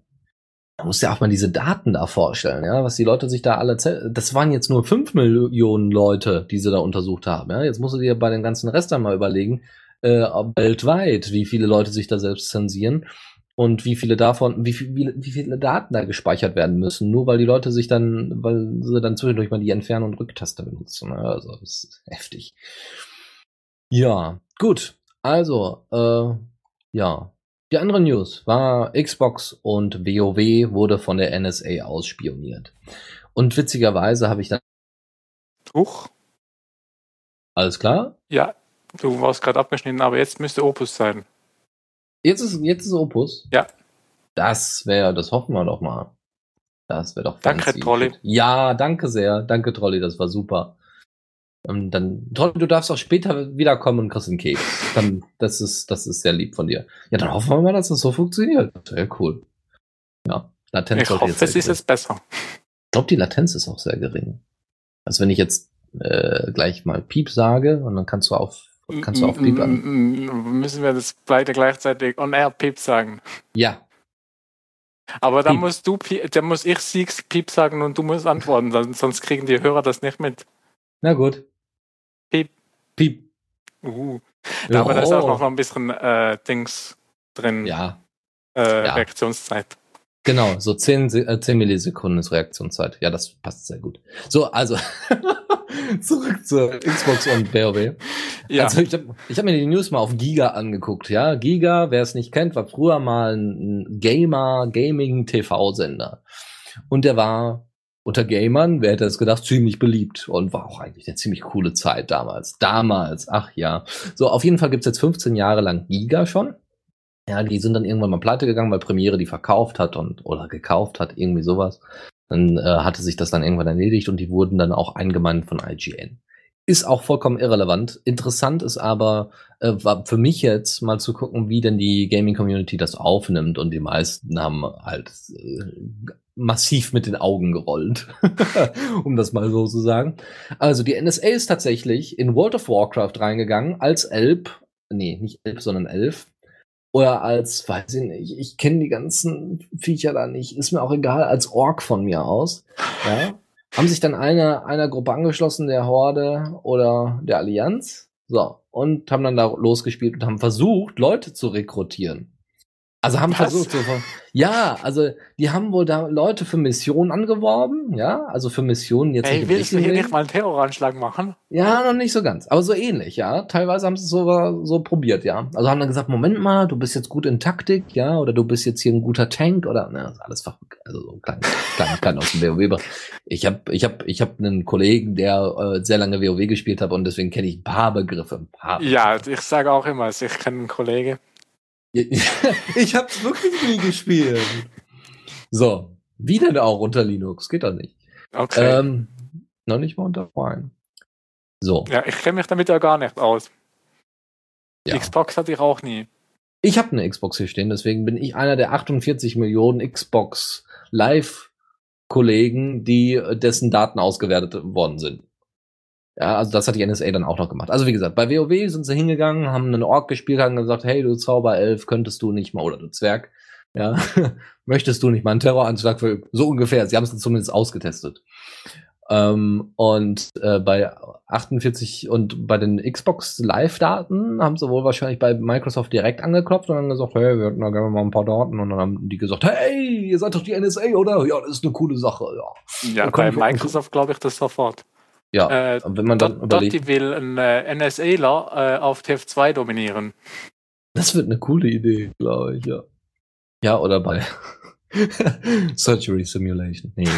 Man muss ja auch mal diese Daten da vorstellen, ja, was die Leute sich da alle, das waren jetzt nur 5 Millionen Leute, die sie da untersucht haben, ja. Jetzt musst du dir bei den ganzen Rest mal überlegen, äh, weltweit, wie viele Leute sich da selbst zensieren und wie viele davon, wie, viel, wie viele Daten da gespeichert werden müssen, nur weil die Leute sich dann, weil sie dann zwischendurch mal die Entfern- und Rücktaste benutzen. ne? Also, das ist heftig. Ja, gut. Also, äh, ja. Die andere News war Xbox und WoW wurde von der NSA ausspioniert. Und witzigerweise habe ich dann, Huch. alles klar? Ja, du warst gerade abgeschnitten, aber jetzt müsste Opus sein. Jetzt ist, jetzt ist Opus. Ja. Das wäre, das hoffen wir doch mal. Das wäre doch Danke, fancy. Trolli. Ja, danke sehr. Danke, Trolli, das war super. Ähm, dann, Trolli, du darfst auch später wiederkommen und kriegst einen Keks. Dann, das ist, das ist sehr lieb von dir. Ja, dann hoffen wir mal, dass das so funktioniert. Sehr cool. Ja, Latenz Ich hoffe, jetzt es ist jetzt besser. Ich glaube, die Latenz ist auch sehr gering. Also wenn ich jetzt äh, gleich mal Piep sage und dann kannst du auf kannst du auf Piep an. Müssen wir das beide gleichzeitig on air Piep sagen. Ja, Aber dann Piep. musst du, dann muss ich Siegs Piep sagen und du musst antworten, sonst kriegen die Hörer das nicht mit. na gut. Piep. Piep. Uh. Ja, aber da ist auch noch ein bisschen äh, Dings drin, Ja, äh, ja. Reaktionszeit. genau. So 10, Se- äh, 10 Millisekunden ist Reaktionszeit. Ja, das passt sehr gut. So, also zurück zur Xbox und WoW. Ja, Also ich habe hab mir die News mal auf Giga angeguckt, ja. Giga, wer es nicht kennt, war früher mal ein Gamer, Gaming-TV-Sender. Und der war unter Gamern, wer hätte es gedacht, ziemlich beliebt und war auch eigentlich eine ziemlich coole Zeit damals. Damals, ach ja. So, auf jeden Fall gibt's jetzt 15 Jahre lang Giga schon. Ja, die sind dann irgendwann mal pleite gegangen, weil Premiere die verkauft hat und oder gekauft hat, irgendwie sowas. Dann äh, hatte sich das dann irgendwann erledigt und die wurden dann auch eingemeindet von IGN. Ist auch vollkommen irrelevant. Interessant ist aber, äh, war für mich jetzt mal zu gucken, wie denn die Gaming-Community das aufnimmt. Und die meisten haben halt äh, massiv mit den Augen gerollt, um das mal so zu sagen. Also die NSA ist tatsächlich in World of Warcraft reingegangen als Elb, nee, nicht Elb, sondern Elf. Oder als, weiß ich nicht, ich kenne die ganzen Viecher da nicht, ist mir auch egal, als Ork von mir aus. Ja, haben sich dann einer, einer Gruppe angeschlossen, der Horde oder der Allianz. So, und haben dann da losgespielt und haben versucht, Leute zu rekrutieren. Also haben Was? versucht, so, ja, also die haben wohl da Leute für Missionen angeworben, ja, also für Missionen jetzt Ey, willst du hier nicht mal einen Terroranschlag machen? Ja, noch nicht so ganz, aber so ähnlich, ja. Teilweise haben sie es so, so probiert, ja. Also haben dann gesagt, Moment mal, du bist jetzt gut in Taktik, ja, oder du bist jetzt hier ein guter Tank oder ist alles also so klein, klein, klein aus dem WoW. Ich habe ich hab, ich hab einen Kollegen, der äh, sehr lange WoW gespielt hat und deswegen kenne ich ein paar Begriffe. Ein paar Ja, ich sage auch immer, ich kenne einen Kollege. ich hab's wirklich nie gespielt. So, wie denn auch unter Linux? Geht doch nicht. Okay. Ähm, noch nicht mal unter Wine. So. ja, ich kenne mich damit ja gar nicht aus. Ja. Xbox hatte ich auch nie. Ich habe eine Xbox hier stehen, deswegen bin ich einer der 48 Millionen Xbox Live-Kollegen, die dessen Daten ausgewertet worden sind. Ja, also das hat die NSA dann auch noch gemacht. Also wie gesagt, bei WoW sind sie hingegangen, haben einen Ork gespielt, haben gesagt, hey, du Zauberelf, könntest du nicht mal, oder du Zwerg, ja, möchtest du nicht mal einen Terroranschlag für, so ungefähr, sie haben es zumindest ausgetestet. Ähm, und äh, bei 48 und bei den Xbox Live-Daten haben sie wohl wahrscheinlich bei Microsoft direkt angeklopft und dann gesagt, hey, wir hätten da gerne mal ein paar Daten. Und dann haben die gesagt, hey, ihr seid doch die NSA, oder? Ja, das ist eine coole Sache, ja. Ja, bei Microsoft glaube ich das sofort. Ja, Äh, und wenn man dann überlegt, Dotti will einen äh, NSAler äh, auf TF2 dominieren. das wird eine coole Idee, glaube ich, ja. Ja, oder bei Surgery Simulation. Nee.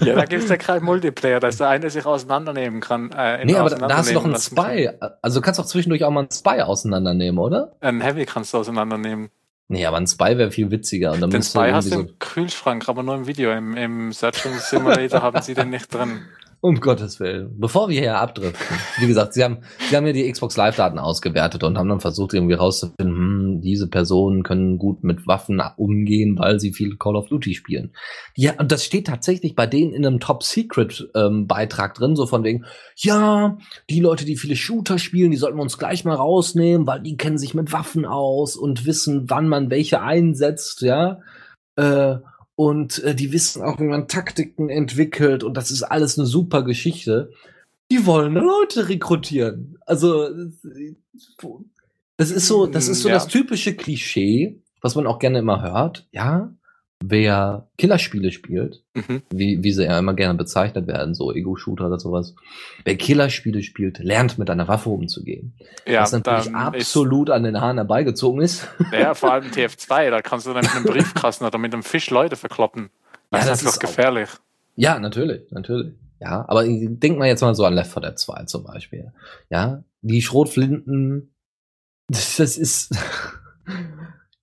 ja, da gibt es ja keinen Multiplayer, dass der eine sich auseinandernehmen kann. Äh, nee, aber da hast du doch einen Spy. Also du kannst doch zwischendurch auch mal einen Spy auseinandernehmen, oder? Ein Heavy kannst du auseinandernehmen. Nee, aber ein Spy wäre viel witziger. Und dann den Spy hast du im Kühlschrank, aber nur im Video. Im, im Searching Simulator haben sie den nicht drin. Um Gottes Willen. Bevor wir hier abdriften. Wie gesagt, sie haben, sie haben ja die Xbox Live-Daten ausgewertet und haben dann versucht, irgendwie rauszufinden, hm, diese Personen können gut mit Waffen umgehen, weil sie viel Call of Duty spielen. Ja, und das steht tatsächlich bei denen in einem Top-Secret-Beitrag ähm, drin, so von wegen, ja, die Leute, die viele Shooter spielen, die sollten wir uns gleich mal rausnehmen, weil die kennen sich mit Waffen aus und wissen, wann man welche einsetzt, ja. Äh, und äh, die wissen auch, wie man Taktiken entwickelt und das ist alles eine super Geschichte. Die wollen Leute rekrutieren. Also das ist so, das ist so ja. das typische Klischee, was man auch gerne immer hört. Ja, wer Killerspiele spielt, mhm. wie, wie sie ja immer gerne bezeichnet werden, so Ego-Shooter oder sowas. Wer Killerspiele spielt, lernt mit einer Waffe umzugehen. Ja, was natürlich absolut an den Haaren herbeigezogen ist. Ja, vor allem TF2, da kannst du dann mit einem Briefkasten oder mit einem Fisch Leute verkloppen. Das, ja, das ist doch gefährlich. Auch, ja, natürlich, natürlich. Ja, aber denk mal jetzt mal so an Left 4 Dead 2 zum Beispiel. Ja, die Schrotflinten, das, das ist,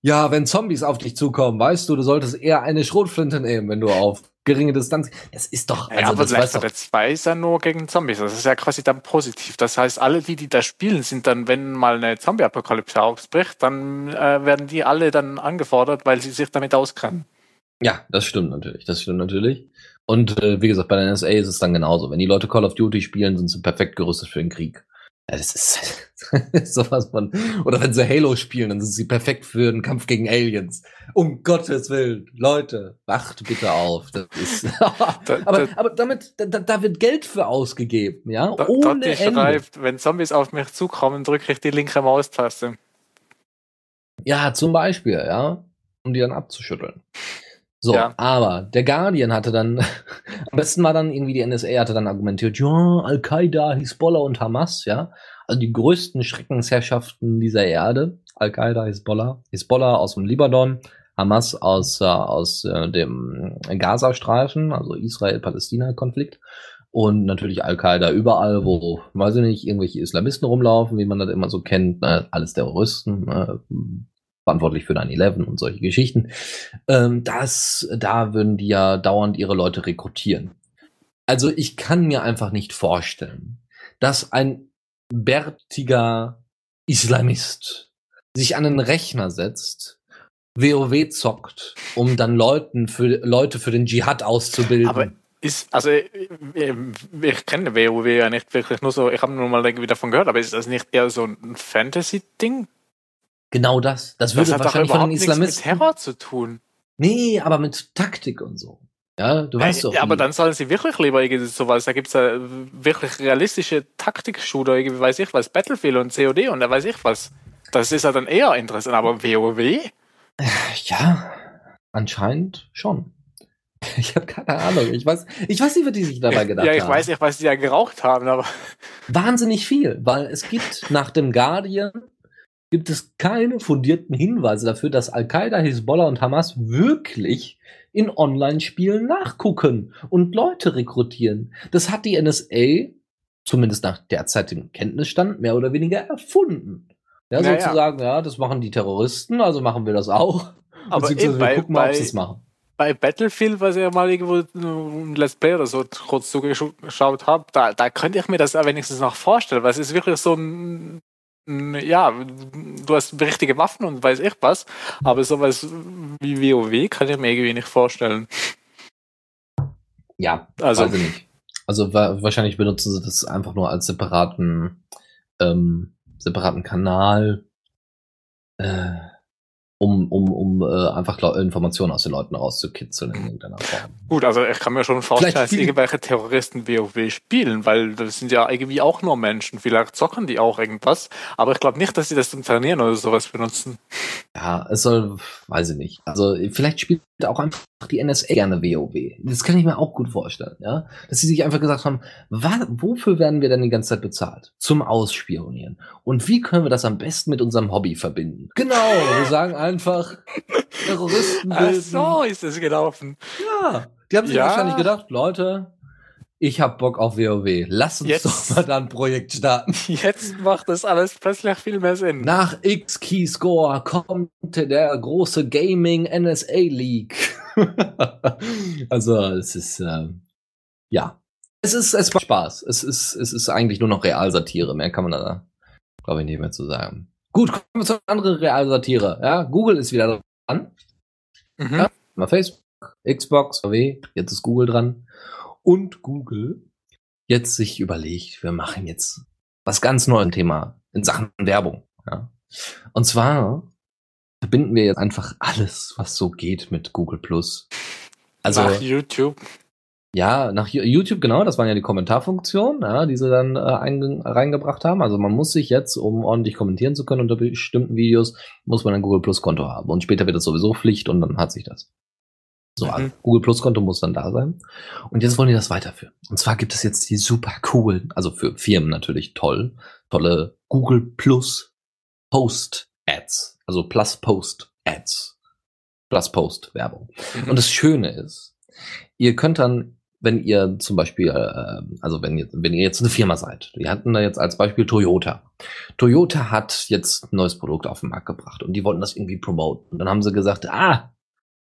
ja, wenn Zombies auf dich zukommen, weißt du, du solltest eher eine Schrotflinte nehmen, wenn du auf geringe Distanz. Das ist doch. Also, ja, aber das Left 4 Dead 2 ist ja nur gegen Zombies. Das ist ja quasi dann positiv. Das heißt, alle, die, die da spielen, sind dann, wenn mal eine Zombie-Apokalypse ausbricht, dann äh, werden die alle dann angefordert, weil sie sich damit auskennen. Ja, das stimmt natürlich. Das stimmt natürlich. Und äh, wie gesagt, bei der NSA ist es dann genauso. Wenn die Leute Call of Duty spielen, sind sie perfekt gerüstet für den Krieg. Ja, das ist sowas von. Oder wenn sie Halo spielen, dann sind sie perfekt für den Kampf gegen Aliens. Um Gottes Willen, Leute, wacht bitte auf. Das ist, aber, aber damit, da, da, wird Geld für ausgegeben, ja? Da, Ohne Ende. schreibt, wenn Zombies auf mich zukommen, drücke ich die linke Maustaste. Ja, zum Beispiel, ja. Um die dann abzuschütteln. So, ja. aber der Guardian hatte dann, am besten war dann irgendwie die NSA hatte dann argumentiert, ja, Al-Qaida, Hisbollah und Hamas, ja, also die größten Schreckensherrschaften dieser Erde, Al-Qaida, Hisbollah, Hisbollah aus dem Libanon, Hamas aus, äh, aus äh, dem Gazastreifen, also Israel-Palästina-Konflikt und natürlich Al-Qaida überall, wo, weiß ich nicht, irgendwelche Islamisten rumlaufen, wie man das immer so kennt, ne, alles Terroristen, ne, verantwortlich für 9-11 und solche Geschichten, ähm, das, da würden die ja dauernd ihre Leute rekrutieren. Also ich kann mir einfach nicht vorstellen, dass ein bärtiger Islamist sich an einen Rechner setzt, WoW zockt, um dann Leuten für, Leute für den Dschihad auszubilden. Aber ist, also ich, ich kenne WoW ja nicht wirklich nur so, ich habe nur mal irgendwie davon gehört, aber ist das nicht eher so ein Fantasy-Ding? Genau das. Das würde das wahrscheinlich von den Islamisten. mit Terror zu tun. Nee, aber mit Taktik und so. Ja, du weißt doch. Ja, aber dann sollen sie wirklich lieber irgendwie sowas. Da gibt es ja wirklich realistische Taktik-Shooter, irgendwie weiß ich was, Battlefield und COD und da weiß ich was. Das ist ja dann eher interessant, aber WoW? Ja, anscheinend schon. Ich habe keine Ahnung. Ich weiß, ich weiß nicht, was die sich dabei gedacht haben. Ja, ich haben. weiß nicht, was die ja geraucht haben, aber. Wahnsinnig viel, weil es gibt nach dem Guardian gibt es keine fundierten Hinweise dafür, dass Al-Qaida, Hezbollah und Hamas wirklich in Online-Spielen nachgucken und Leute rekrutieren. Das hat die NSA, zumindest nach derzeitigem Kenntnisstand, mehr oder weniger erfunden. Ja, naja. sozusagen, ja, das machen die Terroristen, also machen wir das auch. Aber eben bei, gucken mal, ob sie es machen. Bei Battlefield, was ich ja mal irgendwo ein Let's Play oder so kurz zugeschaut habe, da, da könnte ich mir das wenigstens noch vorstellen, weil es ist wirklich so ein ja, du hast richtige Waffen und weiß ich was, aber sowas wie WoW kann ich mir irgendwie nicht vorstellen. Ja, also weiß ich nicht. Also wahrscheinlich benutzen sie das einfach nur als separaten, ähm, separaten Kanal. Äh, um, um, um äh, einfach Informationen aus den Leuten rauszukitzeln in irgendeiner Form. Gut, also ich kann mir schon vorstellen, dass irgendwelche Terroristen WoW spielen, weil das sind ja irgendwie auch nur Menschen. Vielleicht zocken die auch irgendwas, aber ich glaube nicht, dass sie das zum Trainieren oder sowas benutzen. Ja, es soll, weiß ich nicht. Also vielleicht spielt auch einfach die NSA gerne WoW. Das kann ich mir auch gut vorstellen, ja. Dass sie sich einfach gesagt haben, wofür werden wir denn die ganze Zeit bezahlt? Zum Ausspionieren. Und wie können wir das am besten mit unserem Hobby verbinden? Genau, wir sagen einfach, Terroristen bilden. Ach so ist es gelaufen. Ja, Die haben sich Ja. wahrscheinlich gedacht, Leute, ich hab Bock auf WoW. Lass uns Jetzt. doch mal da ein Projekt starten. Jetzt macht das alles plötzlich viel mehr Sinn. Nach X-Keyscore kommt der große Gaming NSA League. also, es ist, ähm, ja. Es ist, es macht Spaß. Es ist, es ist eigentlich nur noch Realsatire. Mehr kann man da, glaube ich, nicht mehr zu sagen. Gut, kommen wir zu anderen Realsatire. Ja, Google ist wieder dran. Mhm. Ja. Mal Facebook, Xbox, VW, jetzt ist Google dran. Und Google jetzt sich überlegt, wir machen jetzt was ganz neues Thema in Sachen Werbung. Ja. Und zwar verbinden wir jetzt einfach alles, was so geht mit Google Plus. Also Nach YouTube. Ja, nach Yo- YouTube genau, das waren ja die Kommentarfunktionen, ja, die sie dann äh, einge- reingebracht haben. Also man muss sich jetzt, um ordentlich kommentieren zu können unter bestimmten Videos, muss man ein Google Plus Konto haben. Und später wird das sowieso Pflicht und dann hat sich das. So, Mhm. also Google Plus Konto muss dann da sein. Und jetzt wollen die das weiterführen. Und zwar gibt es jetzt die super coolen, also für Firmen natürlich toll, tolle Google Plus Post Ads, also Plus Post Ads, Plus Post Werbung. Mhm. Und das Schöne ist, ihr könnt dann, wenn ihr zum Beispiel, äh, also wenn ihr, wenn ihr jetzt eine Firma seid, wir hatten da jetzt als Beispiel Toyota. Toyota hat jetzt ein neues Produkt auf den Markt gebracht und die wollten das irgendwie promoten. Und dann haben sie gesagt, ah,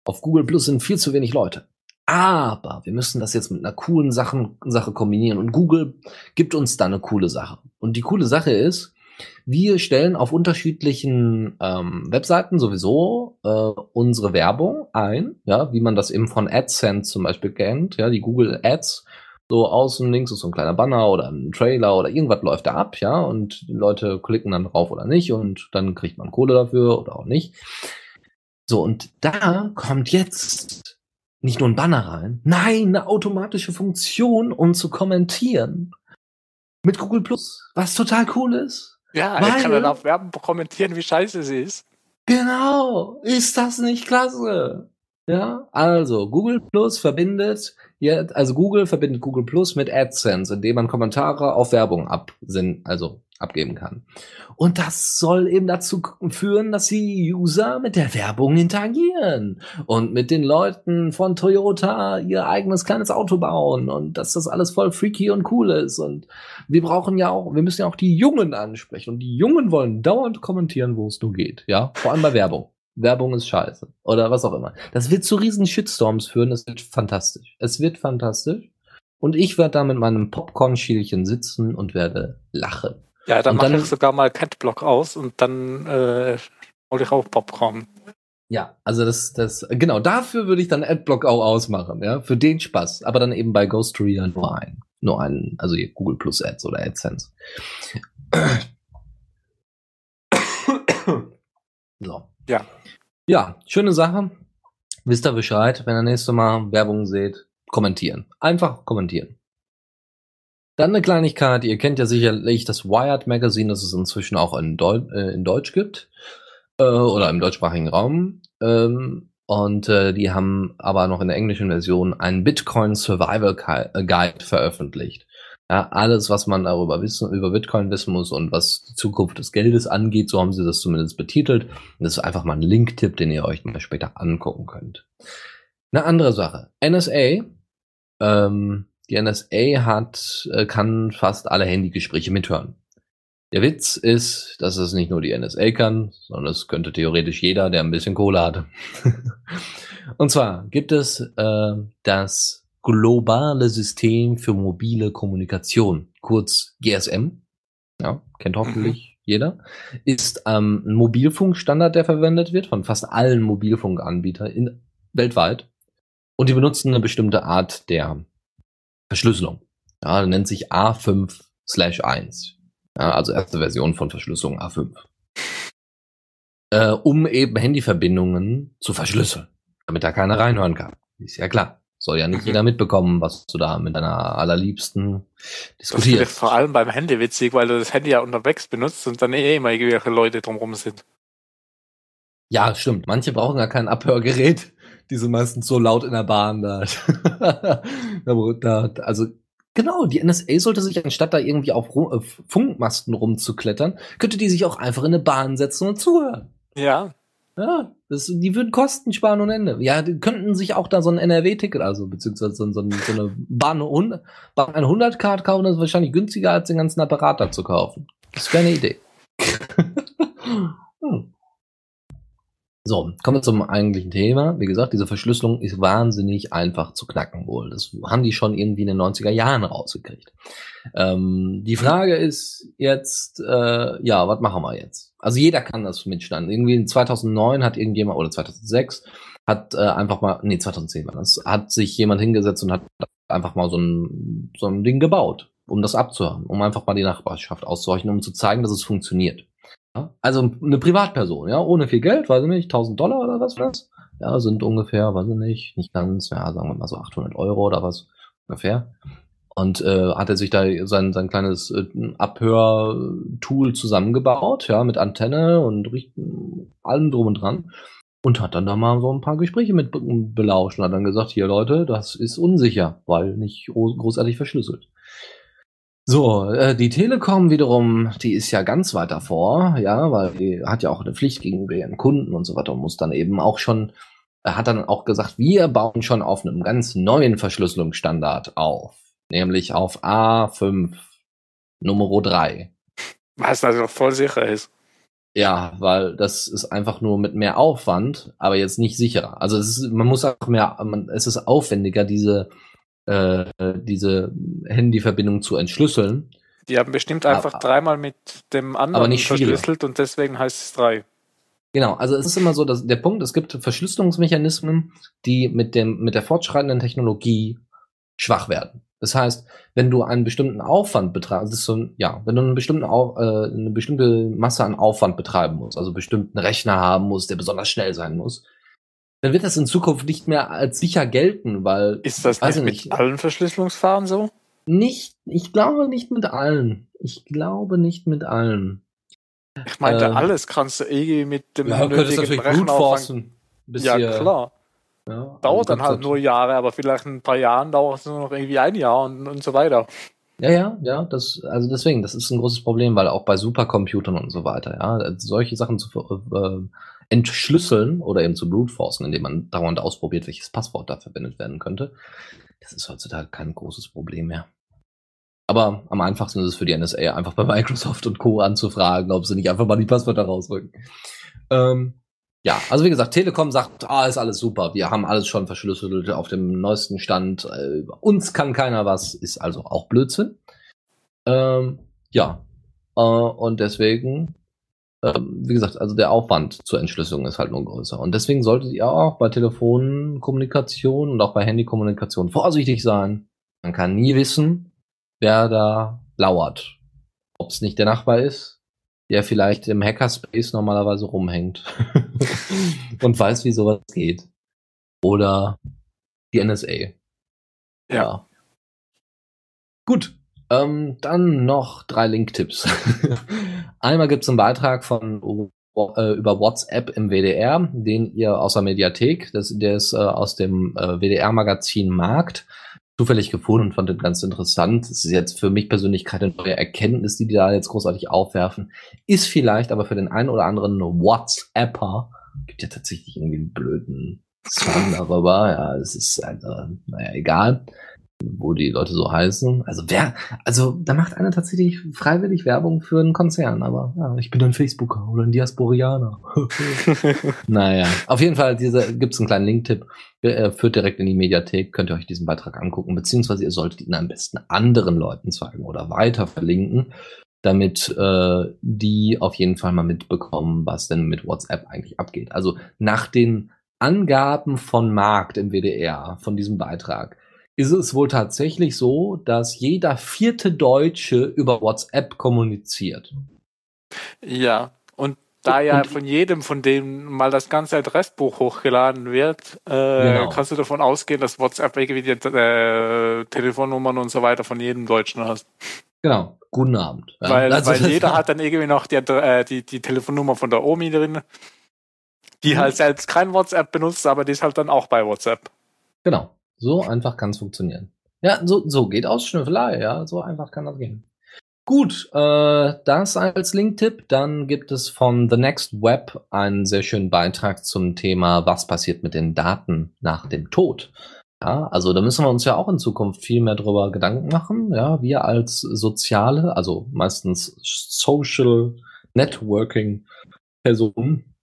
auf Google Plus sind viel zu wenig Leute. Aber wir müssen das jetzt mit einer coolen Sachen, Sache kombinieren. Und Google gibt uns da eine coole Sache. Und die coole Sache ist, wir stellen auf unterschiedlichen ähm, Webseiten sowieso äh, unsere Werbung ein, ja, wie man das eben von AdSense zum Beispiel kennt, ja, die Google Ads. So außen links ist so ein kleiner Banner oder ein Trailer oder irgendwas läuft da ab, ja, und die Leute klicken dann drauf oder nicht und dann kriegt man Kohle dafür oder auch nicht. So, und da kommt jetzt nicht nur ein Banner rein, nein, eine automatische Funktion, um zu kommentieren. Mit Google Plus, was total cool ist. Ja, Weil- er kann dann auf Werbung kommentieren, wie scheiße sie ist. Genau, ist das nicht klasse? Ja, also Google Plus verbindet also Google verbindet Google Plus mit AdSense, indem man Kommentare auf Werbung absinn, also abgeben kann. Und das soll eben dazu führen, dass die User mit der Werbung interagieren und mit den Leuten von Toyota ihr eigenes kleines Auto bauen und dass das alles voll freaky und cool ist. Und wir brauchen ja auch, wir müssen ja auch die Jungen ansprechen und die Jungen wollen dauernd kommentieren, wo es nur geht. Ja, vor allem bei Werbung. Werbung ist scheiße. Oder was auch immer. Das wird zu riesen Shitstorms führen. Es wird fantastisch. Es wird fantastisch. Und ich werde da mit meinem Popcorn-Schielchen sitzen und werde lachen. Ja, dann Und mache dann- ich sogar mal Catblock aus und dann äh, hol ich auch Popcorn. Ja, also das, das, genau, dafür würde ich dann Adblock auch ausmachen, ja, für den Spaß. Aber dann eben bei Ghost Reader nur ein. Nur einen, also hier Google Plus Ads oder AdSense. so. Ja. Ja, schöne Sache. Wisst ihr Bescheid, wenn ihr nächstes Mal Werbung seht, kommentieren. Einfach kommentieren. Dann eine Kleinigkeit, ihr kennt ja sicherlich das Wired Magazine, das es inzwischen auch in, Deu äh, in Deutsch gibt. Äh, oder im deutschsprachigen Raum. Ähm, und äh, die haben aber noch in der englischen Version einen Bitcoin Survival äh, Guide veröffentlicht. Ja, alles, was man darüber wissen, über Bitcoin wissen muss und was die Zukunft des Geldes angeht, so haben sie das zumindest betitelt. Das ist einfach mal ein Link-Tipp, den ihr euch mal später angucken könnt. Eine andere Sache. NSA, ähm, die NSA hat, äh, kann fast alle Handygespräche mithören. Der Witz ist, dass es nicht nur die NSA kann, sondern es könnte theoretisch jeder, der ein bisschen Kohle hat. Und zwar gibt es äh, das globale System für mobile Kommunikation, kurz GSM. Ja, kennt hoffentlich jeder. Ist ähm, ein Mobilfunkstandard, der verwendet wird von fast allen Mobilfunkanbietern in, weltweit. Und die benutzen eine bestimmte Art der Verschlüsselung. Ja, nennt sich A5 slash 1. Ja, also erste Version von Verschlüsselung A5. Äh, um eben Handyverbindungen zu verschlüsseln, damit da keiner reinhören kann. Ist ja klar. Soll ja nicht Mhm. jeder mitbekommen, was du da mit deiner allerliebsten Das finde ich diskutierst. vor allem beim Handy witzig, weil du das Handy ja unterwegs benutzt und dann eh immer irgendwelche Leute drumherum sind. Ja, stimmt. Manche brauchen gar kein Abhörgerät. Die sind meistens so laut in der Bahn da also genau, die NSA sollte sich anstatt da irgendwie auf Ru- auf Funkmasten rumzuklettern, könnte die sich auch einfach in eine Bahn setzen und zuhören. Ja, Ja, das, die würden Kosten sparen und Ende. Ja, die könnten sich auch da so ein NRW-Ticket, also beziehungsweise so, so, so eine Bahn, Bahn 100-Card kaufen, das ist wahrscheinlich günstiger, als den ganzen Apparat da zu kaufen. Das wäre eine Idee. hm. So, kommen wir zum eigentlichen Thema. Wie gesagt, diese Verschlüsselung ist wahnsinnig einfach zu knacken wohl. Das haben die schon irgendwie in den 90er Jahren rausgekriegt. Ähm, die Frage ist jetzt, äh, ja, was machen wir jetzt? Also jeder kann das mitstanden. Irgendwie in 2009 hat irgendjemand, oder 2006, hat äh, einfach mal, nee, 2010 war das, hat sich jemand hingesetzt und hat einfach mal so ein, so ein Ding gebaut, um das abzuhören, um einfach mal die Nachbarschaft auszuhorchen, um zu zeigen, dass es funktioniert. Also eine Privatperson, ja, ohne viel Geld, weiß ich nicht, 1000 Dollar oder was das? Ja, sind ungefähr, weiß ich nicht, nicht ganz, ja, sagen wir mal so 800 Euro oder was ungefähr. Und äh, hat er sich da sein, sein kleines äh, Abhörtool zusammengebaut, ja, mit Antenne und allem drum und dran. Und hat dann da mal so ein paar Gespräche mit belauscht und hat dann gesagt, hier Leute, das ist unsicher, weil nicht großartig verschlüsselt. So, äh, die Telekom wiederum, die ist ja ganz weit davor, ja, weil die hat ja auch eine Pflicht gegenüber ihren Kunden und so weiter und muss dann eben auch schon, hat dann auch gesagt, wir bauen schon auf einem ganz neuen Verschlüsselungsstandard auf, nämlich auf A5 Nummer 3. Was also voll sicher ist. Ja, weil das ist einfach nur mit mehr Aufwand, aber jetzt nicht sicherer. Also es ist, man muss auch mehr, man, es ist aufwendiger, diese äh, diese Handyverbindung zu entschlüsseln. Die haben bestimmt einfach aber, dreimal mit dem anderen nicht verschlüsselt und deswegen heißt es drei. Genau, also es ist immer so, dass der Punkt, es gibt Verschlüsselungsmechanismen, die mit dem, mit der fortschreitenden Technologie schwach werden. Das heißt, wenn du einen bestimmten Aufwand betreibst, so, ja, wenn du einen bestimmten, Au äh, eine bestimmte Masse an Aufwand betreiben musst, also bestimmten Rechner haben musst, der besonders schnell sein muss, dann wird das in Zukunft nicht mehr als sicher gelten, weil. Ist das nicht, nicht mit allen Verschlüsselungsfahren so? Nicht, ich glaube nicht mit allen. Ich glaube nicht mit allen. Ich meinte, ähm, alles kannst du irgendwie mit dem ja, nötigen natürlich Rechenaufwand. Ja, klar. Ja, dauert dann halt nur Jahre, aber vielleicht in ein paar Jahren dauert es nur noch irgendwie ein Jahr und, und so weiter. Ja, ja, ja, das, also deswegen, das ist ein großes Problem, weil auch bei Supercomputern und so weiter, ja, solche Sachen zu, äh, entschlüsseln oder eben zu brute-forcen, indem man dauernd ausprobiert, welches Passwort da verwendet werden könnte. Das ist heutzutage kein großes Problem mehr. Aber am einfachsten ist es für die NSA einfach bei Microsoft und Co. anzufragen, ob sie nicht einfach mal die Passwörter rausrücken. Ähm, ja, also wie gesagt, Telekom sagt, ah, ist alles super, wir haben alles schon verschlüsselt auf dem neuesten Stand, äh, uns kann keiner was, ist also auch Blödsinn. Ähm, ja, äh, und deswegen ähm, wie gesagt, also der Aufwand zur Entschlüsselung ist halt nur größer. Und deswegen solltet ihr auch bei Telefonkommunikation und auch bei Handykommunikation vorsichtig sein. Man kann nie wissen, wer da lauert. Ob es nicht der Nachbar ist, der vielleicht im Hackerspace normalerweise rumhängt und weiß, wie sowas geht. Oder die NSA. Ja. ja. Gut, ähm, dann noch drei Link-Tipps. Einmal gibt es einen Beitrag von äh, über WhatsApp im WDR, den ihr aus der Mediathek, das, der ist äh, aus dem äh, WDR-Magazin Markt, zufällig gefunden und fand den ganz interessant. Es ist jetzt für mich persönlich keine neue Erkenntnis, die die da jetzt großartig aufwerfen. Ist vielleicht aber für den einen oder anderen WhatsApper, gibt ja tatsächlich irgendwie einen blöden Song darüber, ja, es ist, also, naja, egal wo die Leute so heißen. Also wer, also da macht einer tatsächlich freiwillig Werbung für einen Konzern, aber ja, ich bin ein Facebooker oder ein Diasporianer. naja, auf jeden Fall diese, gibt's einen kleinen Link-Tipp, äh, führt direkt in die Mediathek, könnt ihr euch diesen Beitrag angucken, beziehungsweise ihr solltet ihn am besten anderen Leuten zeigen oder weiter verlinken, damit äh, die auf jeden Fall mal mitbekommen, was denn mit WhatsApp eigentlich abgeht. Also nach den Angaben von Markt im WDR, von diesem Beitrag, ist es wohl tatsächlich so, dass jeder vierte Deutsche über WhatsApp kommuniziert. Ja, und da ja und, von jedem von denen mal das ganze Adressbuch hochgeladen wird, äh, genau. kannst du davon ausgehen, dass WhatsApp irgendwie die äh, Telefonnummern und so weiter von jedem Deutschen hast. Genau, guten Abend. Ja. Weil, also weil jeder hat dann irgendwie noch die, äh, die, die Telefonnummer von der Omi drin, die mhm. halt selbst kein WhatsApp benutzt, aber die ist halt dann auch bei WhatsApp. Genau. So einfach kann es funktionieren. Ja, so, so geht Ausschnüffelei, ja. So einfach kann das gehen. Gut, äh, das als Linktipp. Dann gibt es von The Next Web einen sehr schönen Beitrag zum Thema, was passiert mit den Daten nach dem Tod. Ja, also da müssen wir uns ja auch in Zukunft viel mehr drüber Gedanken machen. Ja, wir als soziale, also meistens Social Networking Personen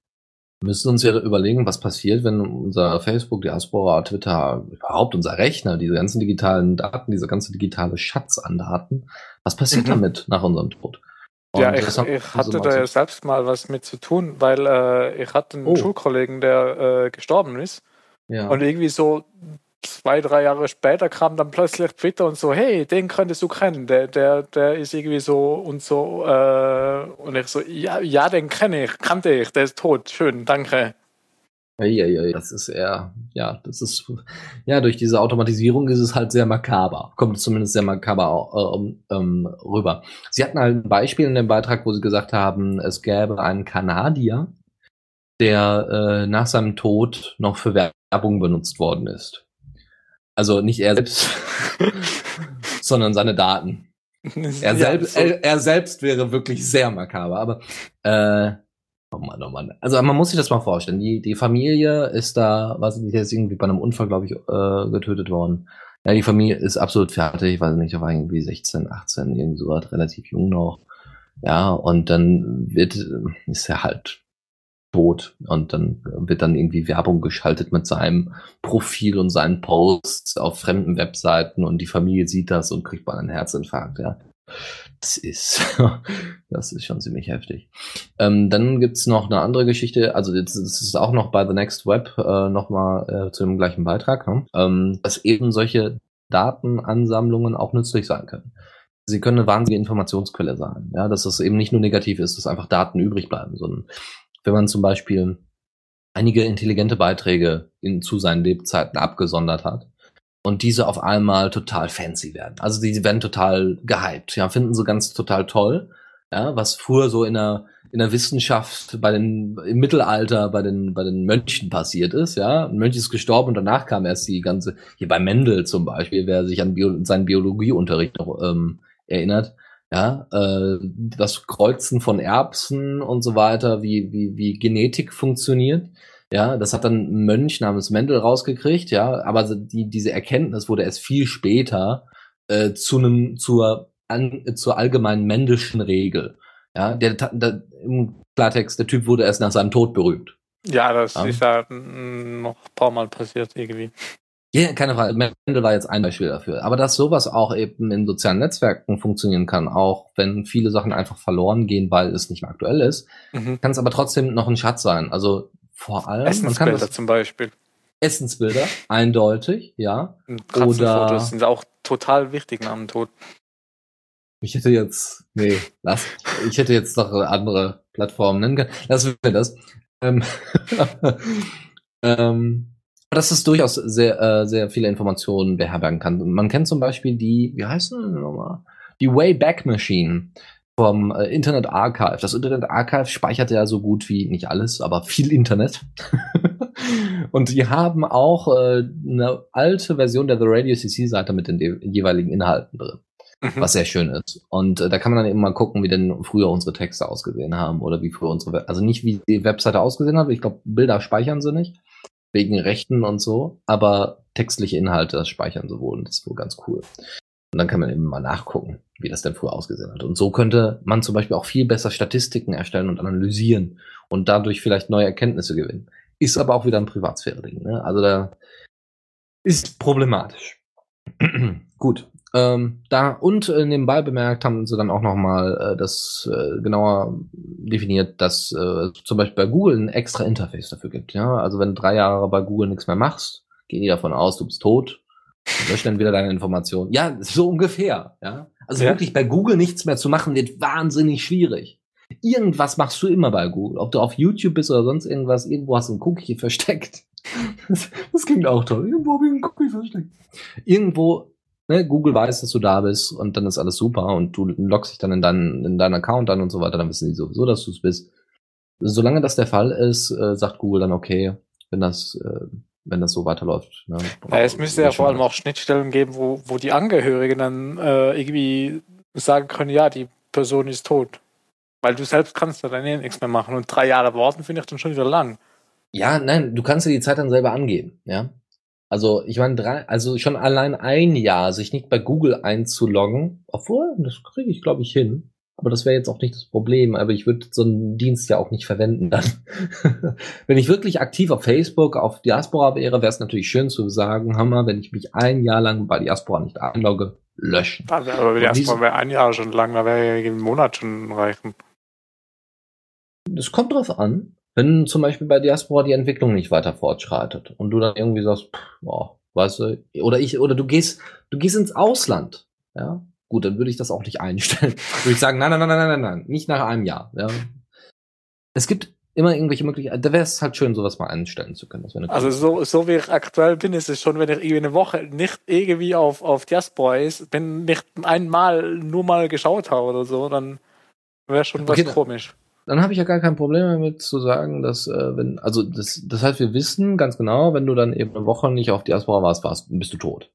müssen uns ja überlegen, was passiert, wenn unser Facebook, Diaspora, Twitter, überhaupt unser Rechner, diese ganzen digitalen Daten, dieser ganze digitale Schatz an Daten, was passiert mhm. damit nach unserem Tod? Und ja, ich, ich hatte da ja selbst mal was mit zu tun, weil äh, ich hatte einen oh. Schulkollegen, der äh, gestorben ist. Ja. Und irgendwie so zwei, drei Jahre später kam dann plötzlich Twitter und so, hey, den könntest du kennen, der, der, der ist irgendwie so und so. Äh, und ich so, ja, ja, den kenne ich, kannte ich, der ist tot, schön, danke. Ja, das ist eher, ja, das ist, ja, durch diese Automatisierung ist es halt sehr makaber. Kommt zumindest sehr makaber äh, ähm, rüber. Sie hatten halt ein Beispiel in dem Beitrag, wo sie gesagt haben, es gäbe einen Kanadier, der äh, nach seinem Tod noch für Werbung benutzt worden ist. Also nicht er selbst, sondern seine Daten. Er, ja, selbst, so. er, er, selbst wäre wirklich sehr makaber, aber äh, oh Mann, oh Mann. Also man muss sich das mal vorstellen. Die, die Familie ist da, was nicht, der ist irgendwie bei einem Unfall, glaube ich, äh, getötet worden. Ja, die Familie ist absolut fertig, weiß nicht, er war irgendwie 16, 18, irgendwie so was, relativ jung noch. Ja, und dann wird, ist er halt tot. Und dann wird dann irgendwie Werbung geschaltet mit seinem Profil und seinen Posts auf fremden Webseiten und die Familie sieht das und kriegt mal einen Herzinfarkt, ja. Das ist, das ist schon ziemlich heftig. Ähm, dann gibt's noch eine andere Geschichte, also das ist auch noch bei The Next Web äh, nochmal äh, zu dem gleichen Beitrag, ne? ähm, dass eben solche Datenansammlungen auch nützlich sein können. Sie können eine wahnsinnige Informationsquelle sein, ja, dass es eben nicht nur negativ ist, dass einfach Daten übrig bleiben, sondern wenn man zum Beispiel einige intelligente Beiträge in, zu seinen Lebzeiten abgesondert hat und diese auf einmal total fancy werden. Also die werden total gehypt, ja, finden sie ganz total toll, ja, was früher so in der in der Wissenschaft bei den im Mittelalter bei den bei den Mönchen passiert ist, ja, ein Mönch ist gestorben und danach kam erst die ganze hier bei Mendel zum Beispiel, wer sich an Bio, seinen Biologieunterricht noch ähm, erinnert, ja, äh, das Kreuzen von Erbsen und so weiter, wie, wie, wie Genetik funktioniert. Ja, das hat dann ein Mönch namens Mendel rausgekriegt, ja, aber die, diese Erkenntnis wurde erst viel später äh, zu einem, zur, an, zur allgemeinen Mendelschen Regel. Ja, der, der, im Klartext, der Typ wurde erst nach seinem Tod berühmt. Ja, das ja. ist ja noch ein paar Mal passiert irgendwie. Ja, keine Frage. Mendel war jetzt ein Beispiel dafür. Aber dass sowas auch eben in sozialen Netzwerken funktionieren kann, auch wenn viele Sachen einfach verloren gehen, weil es nicht mehr aktuell ist, mhm. kann es aber trotzdem noch ein Schatz sein. Also vor allem. Essensbilder das, zum Beispiel. Essensbilder, eindeutig, ja. Oder sind auch total wichtig nach dem Tod. Ich hätte jetzt, nee, lass, ich hätte jetzt noch andere Plattformen nennen können. Lassen wir das. Ähm, ähm, dass es durchaus sehr, äh, sehr viele Informationen beherbergen kann. Man kennt zum Beispiel die, wie heißt denn nochmal? Die Wayback Machine vom äh, Internet Archive. Das Internet Archive speichert ja so gut wie nicht alles, aber viel Internet. und die haben auch äh, eine alte Version der The Radio CC Seite mit den jeweiligen Inhalten drin. Mhm. Was sehr schön ist. Und äh, da kann man dann eben mal gucken, wie denn früher unsere Texte ausgesehen haben oder wie früher unsere, also nicht wie die Webseite ausgesehen hat. Ich glaube, Bilder speichern sie nicht wegen Rechten und so, aber textliche Inhalte das speichern sie wohl und das ist wohl ganz cool. Und dann kann man eben mal nachgucken, wie das denn früher ausgesehen hat. Und so könnte man zum Beispiel auch viel besser Statistiken erstellen und analysieren und dadurch vielleicht neue Erkenntnisse gewinnen. Ist aber auch wieder ein Privatsphäre-Ding. Ne? Also da ist problematisch. Gut. Ähm, da und äh, nebenbei bemerkt haben sie dann auch nochmal äh, das äh, genauer definiert, dass äh, zum Beispiel bei Google ein extra Interface dafür gibt. Ja, also wenn du drei Jahre bei Google nichts mehr machst, gehen die davon aus, du bist tot, löschen dann wieder deine Informationen. Ja, so ungefähr. Ja, also ja. wirklich bei Google nichts mehr zu machen wird wahnsinnig schwierig. Irgendwas machst du immer bei Google, ob du auf YouTube bist oder sonst irgendwas. Irgendwo hast du ein Cookie versteckt. Das, das klingt auch toll. Irgendwo habe ich ein Cookie versteckt. Irgendwo ne, Google weiß, dass du da bist und dann ist alles super und du loggst dich dann in deinen, in deinen Account an und so weiter, dann wissen die sowieso, dass du es bist. Solange das der Fall ist, äh, sagt Google dann okay, wenn das, äh, wenn das so weiterläuft. Ne, ja, es müsste ja vor allem auch Schnittstellen geben, wo, wo die Angehörigen dann äh, irgendwie sagen können, ja, die Person ist tot. Weil du selbst kannst da dann eh nichts mehr machen. Und drei Jahre warten finde ich dann schon wieder lang. Ja, nein, du kannst dir die Zeit dann selber angeben, ja. Also ich meine, drei, also schon allein ein Jahr, sich nicht bei Google einzuloggen, obwohl, das kriege ich, glaube ich, hin. Aber das wäre jetzt auch nicht das Problem. Aber ich würde so einen Dienst ja auch nicht verwenden dann. wenn ich wirklich aktiv auf Facebook, auf Diaspora wäre, wäre es natürlich schön zu sagen, Hammer, wenn ich mich ein Jahr lang bei Diaspora nicht einlogge, löschen. Aber Diaspora wäre ein Jahr schon lang, da wäre ja ein Monat schon reichen. Das kommt drauf an. Wenn zum Beispiel bei Diaspora die Entwicklung nicht weiter fortschreitet und du dann irgendwie sagst, pff, oh, weißt du, oder ich, oder du gehst, du gehst ins Ausland, ja, gut, dann würde ich das auch nicht einstellen. würde ich sagen, nein, nein, nein, nein, nein, nein, nicht nach einem Jahr, ja. Es gibt immer irgendwelche Möglichkeiten, da wäre es halt schön, sowas mal einstellen zu können. also so, so wie ich aktuell bin, ist es schon, wenn ich irgendwie eine Woche nicht irgendwie auf, auf Diaspora ist, wenn nicht einmal nur mal geschaut habe oder so, dann wäre schon okay, was komisch dann habe ich ja gar kein Problem damit zu sagen, dass äh, wenn, also das, das heißt, wir wissen ganz genau, wenn du dann eben eine Woche nicht auf Diaspora warst, warst, bist du tot.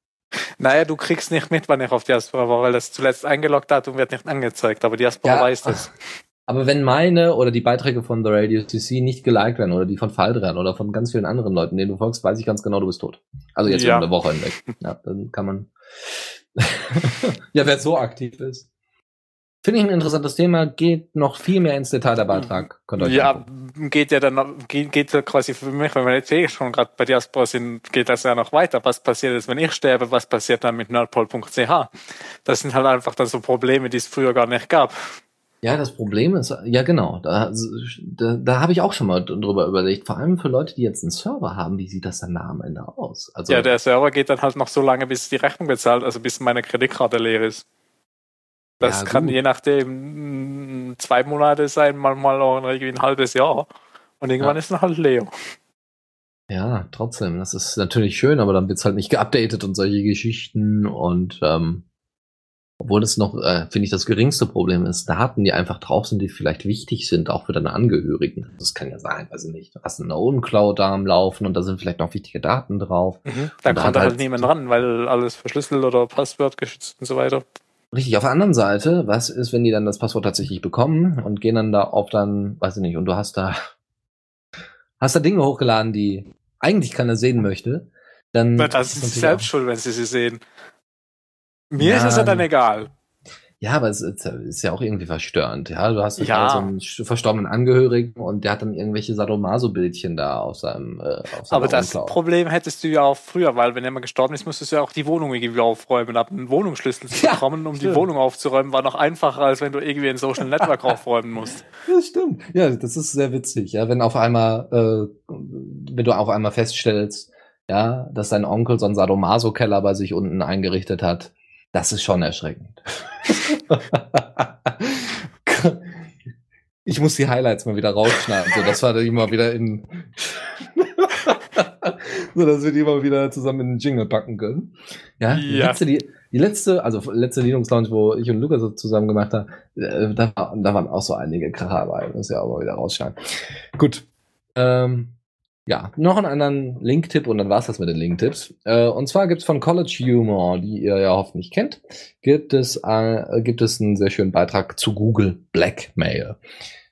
Naja, du kriegst nicht mit, wann ich auf Diaspora war, weil das zuletzt eingeloggt hat und wird nicht angezeigt, aber Diaspora ja, weiß das. Aber wenn meine oder die Beiträge von The Radio CC nicht geliked werden oder die von Faldran oder von ganz vielen anderen Leuten, denen du folgst, weiß ich ganz genau, du bist tot. Also jetzt ja. eine Woche hinweg. Ja, dann kann man. ja, wer so aktiv ist. Finde ich ein interessantes Thema, geht noch viel mehr ins Detail der Beitrag. ja, angucken. geht ja dann geht, geht ja quasi für mich, wenn wir jetzt eh schon gerade bei Diaspora sind, geht das ja noch weiter. Was passiert jetzt, wenn ich sterbe? Was passiert dann mit nerdpol.ch? Das sind halt einfach dann so Probleme, die es früher gar nicht gab. Ja, das Problem ist, ja genau, da, da, da habe ich auch schon mal drüber überlegt, vor allem für Leute, die jetzt einen Server haben, wie sieht das dann am Ende aus? Also, ja, der Server geht dann halt noch so lange, bis die Rechnung bezahlt, also bis meine Kreditkarte leer ist. Das ja, kann je nachdem zwei Monate sein, manchmal auch irgendwie ein halbes Jahr. Und irgendwann ja. ist dann halt Leo. Ja, trotzdem, das ist natürlich schön, aber dann wird es halt nicht geupdatet und solche Geschichten und ähm, obwohl das noch, äh, finde ich, das geringste Problem ist, Daten, die einfach drauf sind, die vielleicht wichtig sind, auch für deine Angehörigen. Das kann ja sein, weiß ich nicht. Du hast eine Own Cloud da am Laufen und da sind vielleicht noch wichtige Daten drauf. Mhm. Da kommt da halt, halt niemand ran, weil alles verschlüsselt oder Passwort geschützt und so weiter. Richtig, auf der anderen Seite, was ist, wenn die dann das Passwort tatsächlich bekommen und gehen dann da auf dann, weiß ich nicht, und du hast da, hast da Dinge hochgeladen, die eigentlich keiner sehen möchte, dann. Na, das ist selbst schuld, wenn sie sie sehen. Mir ja, ist es ja dann egal. Ja, aber es ist ja auch irgendwie verstörend. Ja, du hast ja. so einen verstorbenen Angehörigen und der hat dann irgendwelche Sadomaso-Bildchen da auf seinem. Äh, auf aber das Problem hättest du ja auch früher, weil wenn jemand gestorben ist, musstest du ja auch die Wohnung irgendwie aufräumen. Ab einen Wohnungsschlüssel zu bekommen, ja, um stimmt. die Wohnung aufzuräumen, war noch einfacher, als wenn du irgendwie ein Social Network aufräumen musst. Das stimmt. Ja, das ist sehr witzig. Ja, wenn auf einmal, äh, wenn du auf einmal feststellst, ja, dass dein Onkel so einen Sadomaso-Keller bei sich unten eingerichtet hat, das ist schon erschreckend. ich muss die Highlights mal wieder rausschneiden. So, das war dann immer wieder in. so, dass wir die mal wieder zusammen in den Jingle packen können. Ja, ja. Die, letzte, die, die letzte, also letzte Linux Lounge, wo ich und Lukas so zusammen gemacht haben, äh, da, da waren auch so einige Kracher dabei. Das ja auch mal wieder rausschneiden. Gut. Ähm, ja, noch einen anderen Link-Tipp und dann war's das mit den Link-Tipps. Äh, und zwar gibt's von College Humor, die ihr ja hoffentlich kennt, gibt es, äh, gibt es einen sehr schönen Beitrag zu Google Blackmail,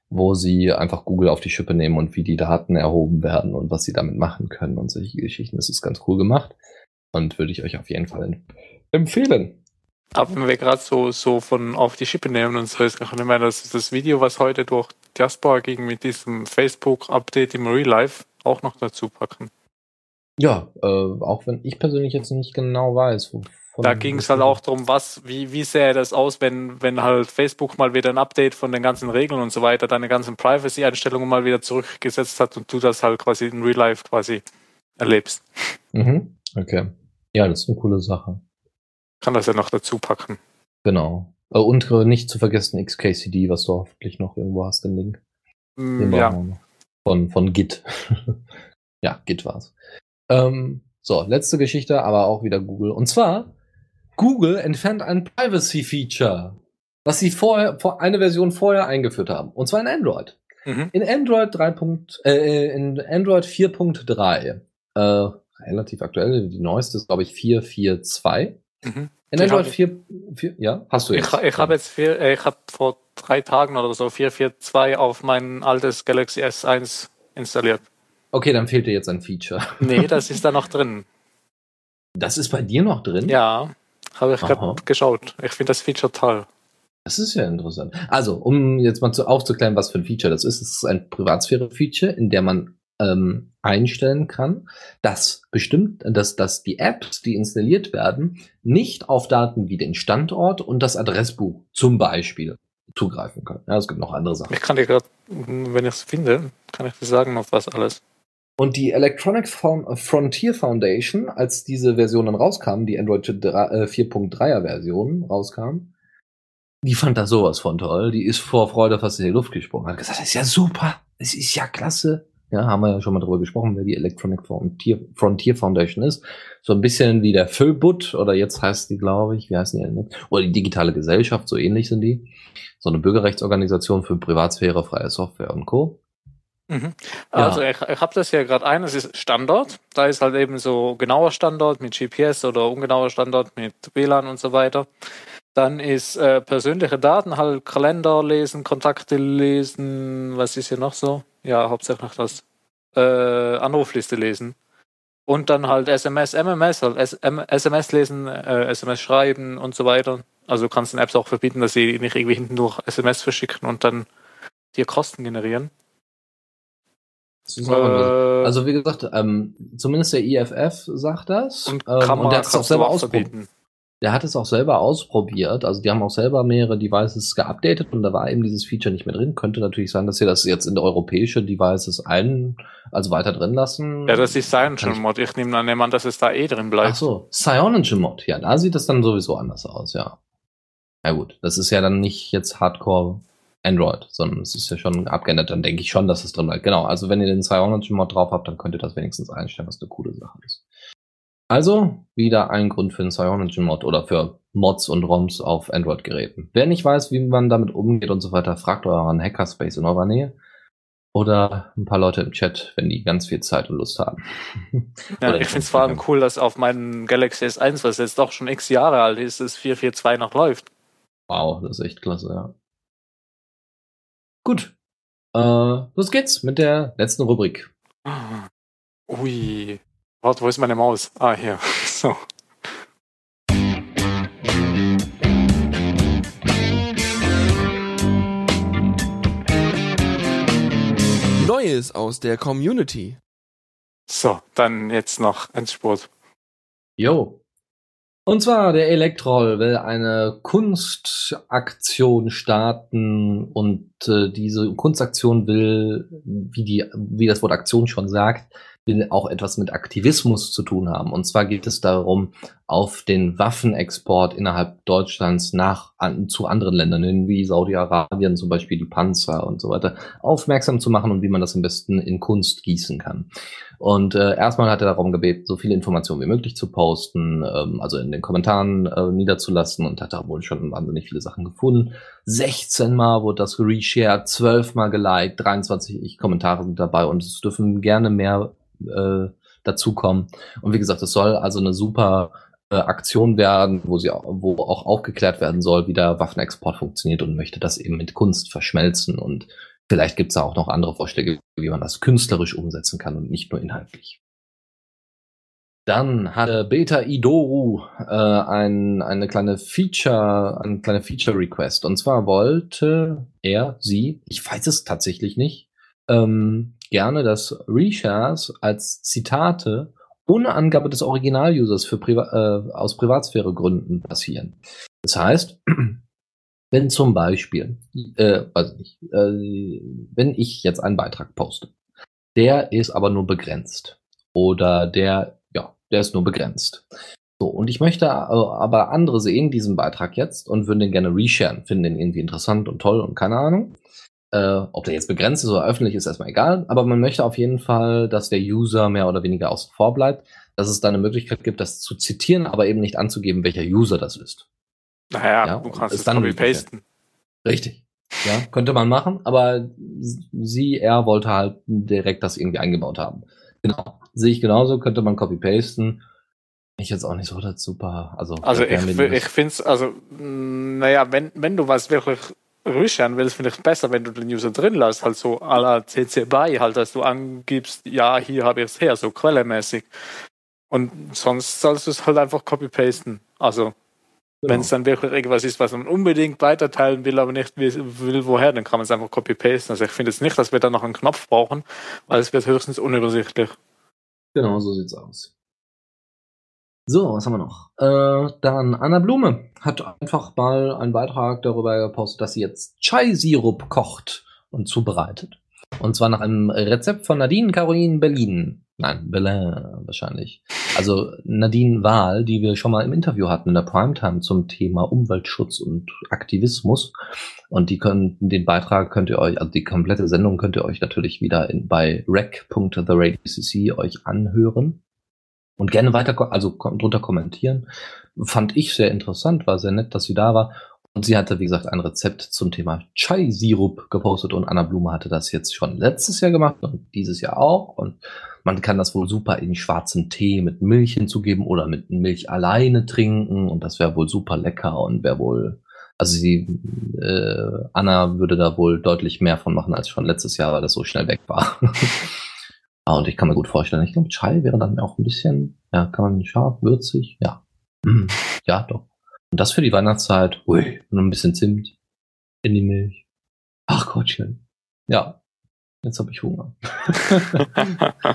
wo sie einfach Google auf die Schippe nehmen und wie die Daten erhoben werden und was sie damit machen können und solche Geschichten. Das ist ganz cool gemacht und würde ich euch auf jeden Fall empfehlen. Aber wenn wir gerade so, so von auf die Schippe nehmen und so, ist ich meine, das, das Video, was heute durch Diaspora ging mit diesem Facebook-Update im Real Life, auch noch dazu packen. Ja, äh, auch wenn ich persönlich jetzt nicht genau weiß. Da ging es halt auch darum, was, wie, wie sähe das aus, wenn, wenn halt Facebook mal wieder ein Update von den ganzen Regeln und so weiter, deine ganzen Privacy-Einstellungen mal wieder zurückgesetzt hat und du das halt quasi in Real Life quasi erlebst. Mhm. Okay. Ja, das ist eine coole Sache. Kann das ja noch dazu packen. Genau. Äh, und nicht zu vergessen XKCD, was du hoffentlich noch irgendwo hast, den Link. Mm, den ja. Von, von Git. ja, Git war's. Ähm, so, letzte Geschichte, aber auch wieder Google. Und zwar, Google entfernt ein Privacy-Feature, was sie vorher, vor eine Version vorher eingeführt haben. Und zwar in Android. Mhm. In Android 3. Äh, in Android 4.3. Äh, relativ aktuell, die neueste ist, glaube ich, 4.4.2. Mhm. In Android hab ich- 4, 4, ja, hast du Ich, jetzt. ha- ich habe jetzt vier, äh, ich habe vor drei Tagen oder so 442 auf mein altes Galaxy S1 installiert. Okay, dann fehlt dir jetzt ein Feature. Nee, das ist da noch drin. Das ist bei dir noch drin? Ja, habe ich gerade geschaut. Ich finde das Feature toll. Das ist ja interessant. Also, um jetzt mal zu, aufzuklären, was für ein Feature das ist. Es ist ein Privatsphäre-Feature, in der man ähm, einstellen kann, dass bestimmt, dass, dass die Apps, die installiert werden, nicht auf Daten wie den Standort und das Adressbuch zum Beispiel zugreifen können. Ja, es gibt noch andere Sachen. Ich kann dir gerade, wenn ich es finde, kann ich dir sagen, auf was alles. Und die Electronic Fon- Frontier Foundation, als diese Version dann rauskam, die Android 3 äh, 4.3er Version rauskam, die fand das sowas von toll. Die ist vor Freude fast in die Luft gesprungen. Hat gesagt, das ist ja super, das ist ja klasse. Ja, haben wir ja schon mal drüber gesprochen, wer die Electronic Frontier, Frontier Foundation ist. So ein bisschen wie der Föbut, oder jetzt heißt die, glaube ich, wie heißen die denn jetzt? Oder die digitale Gesellschaft, so ähnlich sind die. So eine Bürgerrechtsorganisation für Privatsphäre, freie Software und Co. Mhm. Also ich, ich habe das hier gerade ein, es ist Standort. Da ist halt eben so genauer Standort mit GPS oder ungenauer Standort mit WLAN und so weiter. Dann ist äh, persönliche Daten, halt Kalender lesen, Kontakte lesen, was ist hier noch so? Ja, hauptsächlich das. Äh, Anrufliste lesen. Und dann halt SMS, MMS, halt SMS lesen, äh, SMS schreiben und so weiter. Also du kannst den Apps auch verbieten, dass sie nicht irgendwie hinten durch SMS verschicken und dann dir Kosten generieren. Äh, Also wie gesagt, ähm, zumindest der IFF sagt das. und ähm, und der hat es auch du selber ausprobiert. Der hat es auch selber ausprobiert. Also die haben auch selber mehrere Devices geupdatet und da war eben dieses Feature nicht mehr drin. Könnte natürlich sein, dass sie das jetzt in europäische Devices ein, also weiter drin lassen. Ja, das ist schon Mod. Ich nehme an, nehme an, dass es da eh drin bleibt. Ach so, Cyanogen-Mod. Ja, da sieht das dann sowieso anders aus, ja. Na gut, das ist ja dann nicht jetzt Hardcore Android, sondern es ist ja schon abgeändert. Dann denke ich schon, dass es drin bleibt. Genau, also wenn ihr den Cyanogen-Mod drauf habt, dann könnt ihr das wenigstens einstellen, was eine coole Sache ist. Also, wieder ein Grund für einen Cyanogen-Mod oder für Mods und ROMs auf Android-Geräten. Wer nicht weiß, wie man damit umgeht und so weiter, fragt euren Hackerspace in eurer Nähe. Oder ein paar Leute im Chat, wenn die ganz viel Zeit und Lust haben. Ja, ich finde es vor allem cool, dass auf meinem Galaxy S1, was jetzt doch schon x Jahre alt ist, das 442 noch läuft. Wow, das ist echt klasse, ja. Gut. Äh, los geht's mit der letzten Rubrik. Ui. Warte, wo ist meine Maus? Ah, hier. So. Neues aus der Community. So, dann jetzt noch Endspurt. Jo. Und zwar, der Elektrol will eine Kunstaktion starten und äh, diese Kunstaktion will, wie, die, wie das Wort Aktion schon sagt, will auch etwas mit Aktivismus zu tun haben. Und zwar geht es darum, auf den Waffenexport innerhalb Deutschlands nach an, zu anderen Ländern, hin, wie Saudi-Arabien zum Beispiel die Panzer und so weiter, aufmerksam zu machen und wie man das am besten in Kunst gießen kann. Und äh, erstmal hat er darum gebeten, so viele Informationen wie möglich zu posten, ähm, also in den Kommentaren äh, niederzulassen und hat da wohl schon wahnsinnig viele Sachen gefunden. 16 Mal wurde das reshared, 12 Mal geliked, 23 Kommentare sind dabei und es dürfen gerne mehr äh, dazukommen. Und wie gesagt, es soll also eine super äh, Aktion werden, wo sie auch, wo auch aufgeklärt werden soll, wie der Waffenexport funktioniert und möchte das eben mit Kunst verschmelzen und vielleicht gibt es da auch noch andere Vorschläge, wie man das künstlerisch umsetzen kann und nicht nur inhaltlich. Dann hatte Beta Idoru äh, ein, eine kleine Feature, eine kleine Feature Request. Und zwar wollte er, sie, ich weiß es tatsächlich nicht, ähm, gerne, dass Reshares als Zitate ohne Angabe des Original-Users Priva äh, aus Privatsphäregründen passieren. Das heißt, wenn zum Beispiel, äh, weiß nicht, äh, wenn ich jetzt einen Beitrag poste, der ist aber nur begrenzt oder der, der ist nur begrenzt. So, und ich möchte äh, aber andere sehen diesen Beitrag jetzt und würden den gerne resharen, finden den irgendwie interessant und toll und keine Ahnung. Äh, ob der jetzt begrenzt ist oder öffentlich, ist erstmal egal, aber man möchte auf jeden Fall, dass der User mehr oder weniger außen vor bleibt, dass es da eine Möglichkeit gibt, das zu zitieren, aber eben nicht anzugeben, welcher User das ist. Naja, Ja, du kannst es dann copy-pasten. Richtig. Ja, könnte man machen, aber sie, er wollte halt direkt das irgendwie eingebaut haben. Genau. Sehe ich genauso, könnte man copy-pasten. Ich jetzt auch nicht so das super. Also, Also ich, ich finde es, also, mh, naja, wenn, wenn du was wirklich hören willst, finde ich es besser, wenn du den User drin lässt, halt so à la CC BY, halt, dass du angibst, ja, hier habe ich es her, so quellemäßig. Und sonst sollst du es halt einfach copy-pasten. Also, Genau. wenn es dann wirklich irgendwas ist, was man unbedingt weiterteilen will, aber nicht will, woher, dann kann man es einfach copy-pasten. Also ich finde jetzt nicht, dass wir da noch einen Knopf brauchen, weil es wird höchstens unübersichtlich. Genau, so sieht's aus. So, was haben wir noch? Äh, dann Anna Blume hat einfach mal einen Beitrag darüber gepostet, dass sie jetzt Chai-Sirup kocht und zubereitet. Und zwar nach einem Rezept von Nadine Caroline Berlin. Nein, Berlin wahrscheinlich. Also Nadine Wahl, die wir schon mal im Interview hatten in der Primetime zum Thema Umweltschutz und Aktivismus. Und die können, den Beitrag könnt ihr euch, also die komplette Sendung könnt ihr euch natürlich wieder in, bei rec.theradiocc euch anhören. Und gerne weiter, also drunter kommentieren. Fand ich sehr interessant, war sehr nett, dass sie da war. Und sie hatte, wie gesagt, ein Rezept zum Thema Chai-Sirup gepostet und Anna Blume hatte das jetzt schon letztes Jahr gemacht und dieses Jahr auch. Und man kann das wohl super in schwarzen Tee mit Milch hinzugeben oder mit Milch alleine trinken und das wäre wohl super lecker und wäre wohl, also sie, äh, Anna würde da wohl deutlich mehr von machen als schon letztes Jahr, weil das so schnell weg war. ah, und ich kann mir gut vorstellen, ich glaube, Chai wäre dann auch ein bisschen, ja, kann man scharf, würzig, ja. Ja, doch. Und das für die Weihnachtszeit, ui, und ein bisschen Zimt in die Milch. Ach Gottchen. Ja, jetzt habe ich Hunger.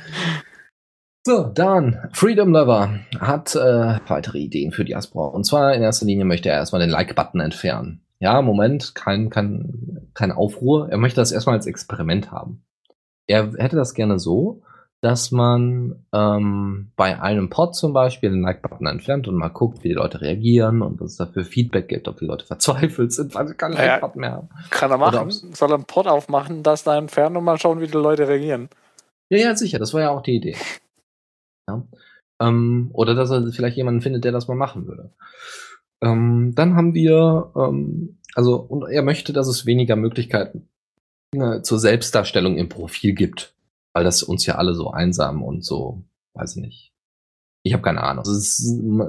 So, dann Freedom Lover hat äh, weitere Ideen für Diaspora. Und zwar in erster Linie möchte er erstmal den Like-Button entfernen. Ja, Moment, kein, kein, kein Aufruhr. Er möchte das erstmal als Experiment haben. Er hätte das gerne so, dass man ähm, bei einem Pod zum Beispiel den Like-Button entfernt und mal guckt, wie die Leute reagieren und was es dafür Feedback gibt, ob die Leute verzweifelt sind, weil sie keinen Ja. Like-Button mehr haben. Kann er machen. Soll er einen Pod aufmachen, das da entfernen und mal schauen, wie die Leute reagieren. Ja, ja, sicher, das war ja auch die Idee. Ja. Ähm, oder dass er vielleicht jemanden findet, der das mal machen würde. Ähm, dann haben wir, ähm, also, und er möchte, dass es weniger Möglichkeiten äh, zur Selbstdarstellung im Profil gibt. Weil das uns ja alle so einsam und so, weiß ich nicht. Ich habe keine Ahnung. Also es,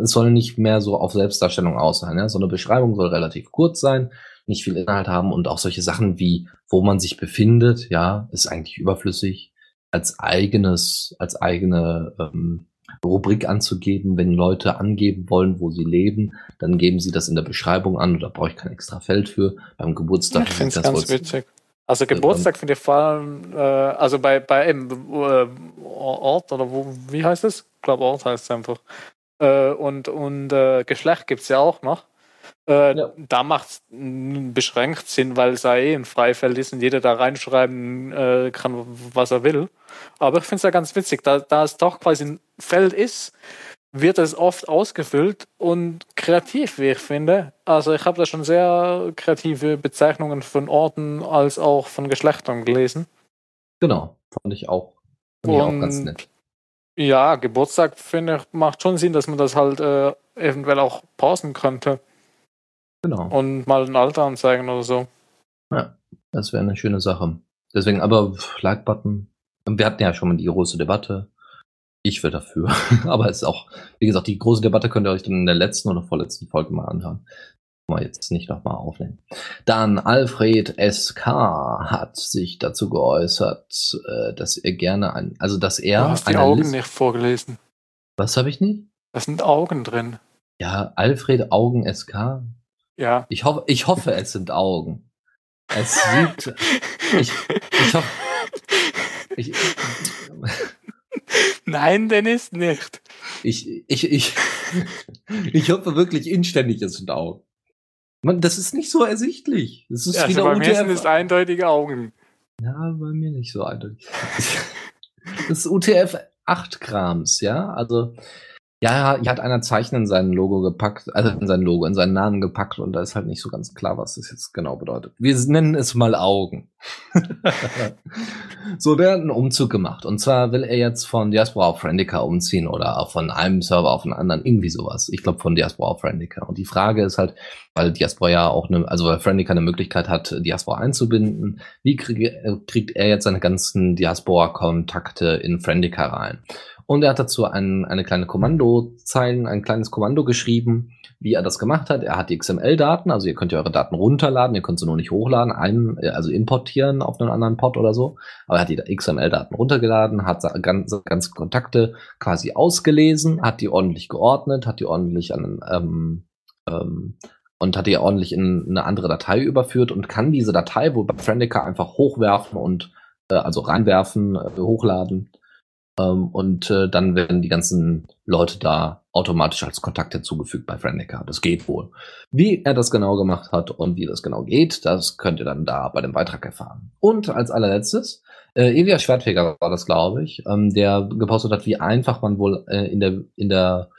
es soll nicht mehr so auf Selbstdarstellung aus sein. Ja? So eine Beschreibung soll relativ kurz sein, nicht viel Inhalt haben und auch solche Sachen wie, wo man sich befindet, ja, ist eigentlich überflüssig als eigenes, als eigene ähm, Rubrik anzugeben. Wenn Leute angeben wollen, wo sie leben, dann geben sie das in der Beschreibung an und da brauche ich kein extra Feld für. Beim Geburtstag Ich das ganz witzig. Also Geburtstag finde ich vor allem, äh, also bei, bei eben, äh, Ort oder wo, wie heißt es? Ich glaube Ort heißt es einfach. Äh, und und äh, Geschlecht gibt es ja auch noch. Äh, Ja. Da macht es beschränkt Sinn, weil es ja eh ein Freifeld ist und jeder da reinschreiben äh, kann, was er will. Aber ich finde es ja ganz witzig, da, da es doch quasi ein Feld ist, wird es oft ausgefüllt und kreativ, wie ich finde. Also ich habe da schon sehr kreative Bezeichnungen von Orten als auch von Geschlechtern gelesen. Genau, fand ich auch. Fand ich auch ganz nett. Ja, Geburtstag finde ich macht schon Sinn, dass man das halt äh, eventuell auch pausen könnte Genau. und mal ein Alter anzeigen oder so. Ja, das wäre eine schöne Sache. Deswegen, aber Like-Button. Wir hatten ja schon mal die große Debatte. Ich wäre dafür. aber es ist auch, wie gesagt, die große Debatte könnt ihr euch dann in der letzten oder vorletzten Folge mal anhören. Mal jetzt nicht nochmal aufnehmen. Dann Alfred SK hat sich dazu geäußert, äh, dass er gerne ein, also dass er du hast die Augen Liste- nicht vorgelesen. Was habe ich nicht? Da sind Augen drin. Ja, Alfred Augen SK. Ja. Ich hoffe, ich hoffe, es sind Augen. Es sieht, ich, ich hoffe, ich, Nein, Dennis, nicht. ich, ich, ich, ich hoffe wirklich inständig, es sind Augen. Man, das ist nicht so ersichtlich. Das ist Also wieder bei mir sind UTF. es eindeutige Augen. Ja, bei mir nicht so eindeutig. Das ist UTF 8 Krams, ja. Also, ja, hier hat einer Zeichen in sein Logo gepackt, also in sein Logo, in seinen Namen gepackt und da ist halt nicht so ganz klar, was das jetzt genau bedeutet. Wir nennen es mal Augen. so, der hat einen Umzug gemacht und zwar will er jetzt von Diaspora auf Friendica umziehen oder auch von einem Server auf einen anderen, irgendwie sowas. Ich glaube von Diaspora auf Friendica. Und die Frage ist halt, weil Diaspora ja auch eine, also weil Friendica eine Möglichkeit hat, Diaspora einzubinden, wie kriege, äh, kriegt er jetzt seine ganzen Diaspora-Kontakte in Friendica rein? Und er hat dazu ein, eine kleine Kommandozeilen, ein kleines Kommando geschrieben, wie er das gemacht hat. Er hat die XML-Daten, also ihr könnt ja eure Daten runterladen, ihr könnt sie nur nicht hochladen, ein, also importieren auf einen anderen Pod oder so. Aber er hat die XML-Daten runtergeladen, hat ganze, ganze Kontakte quasi ausgelesen, hat die ordentlich geordnet, hat die ordentlich an, ähm, ähm, und hat die ordentlich in eine andere Datei überführt und kann diese Datei wohl bei Friendica einfach hochwerfen und äh, also reinwerfen, äh, hochladen ähm, und äh, dann werden die ganzen Leute da automatisch als Kontakt hinzugefügt bei Friendica. Das geht wohl. Wie er das genau gemacht hat und wie das genau geht, das könnt ihr dann da bei dem Beitrag erfahren. Und als allerletztes, äh, Elias Schwertfeger war das, glaube ich, ähm, der gepostet hat, wie einfach man wohl äh, in der in der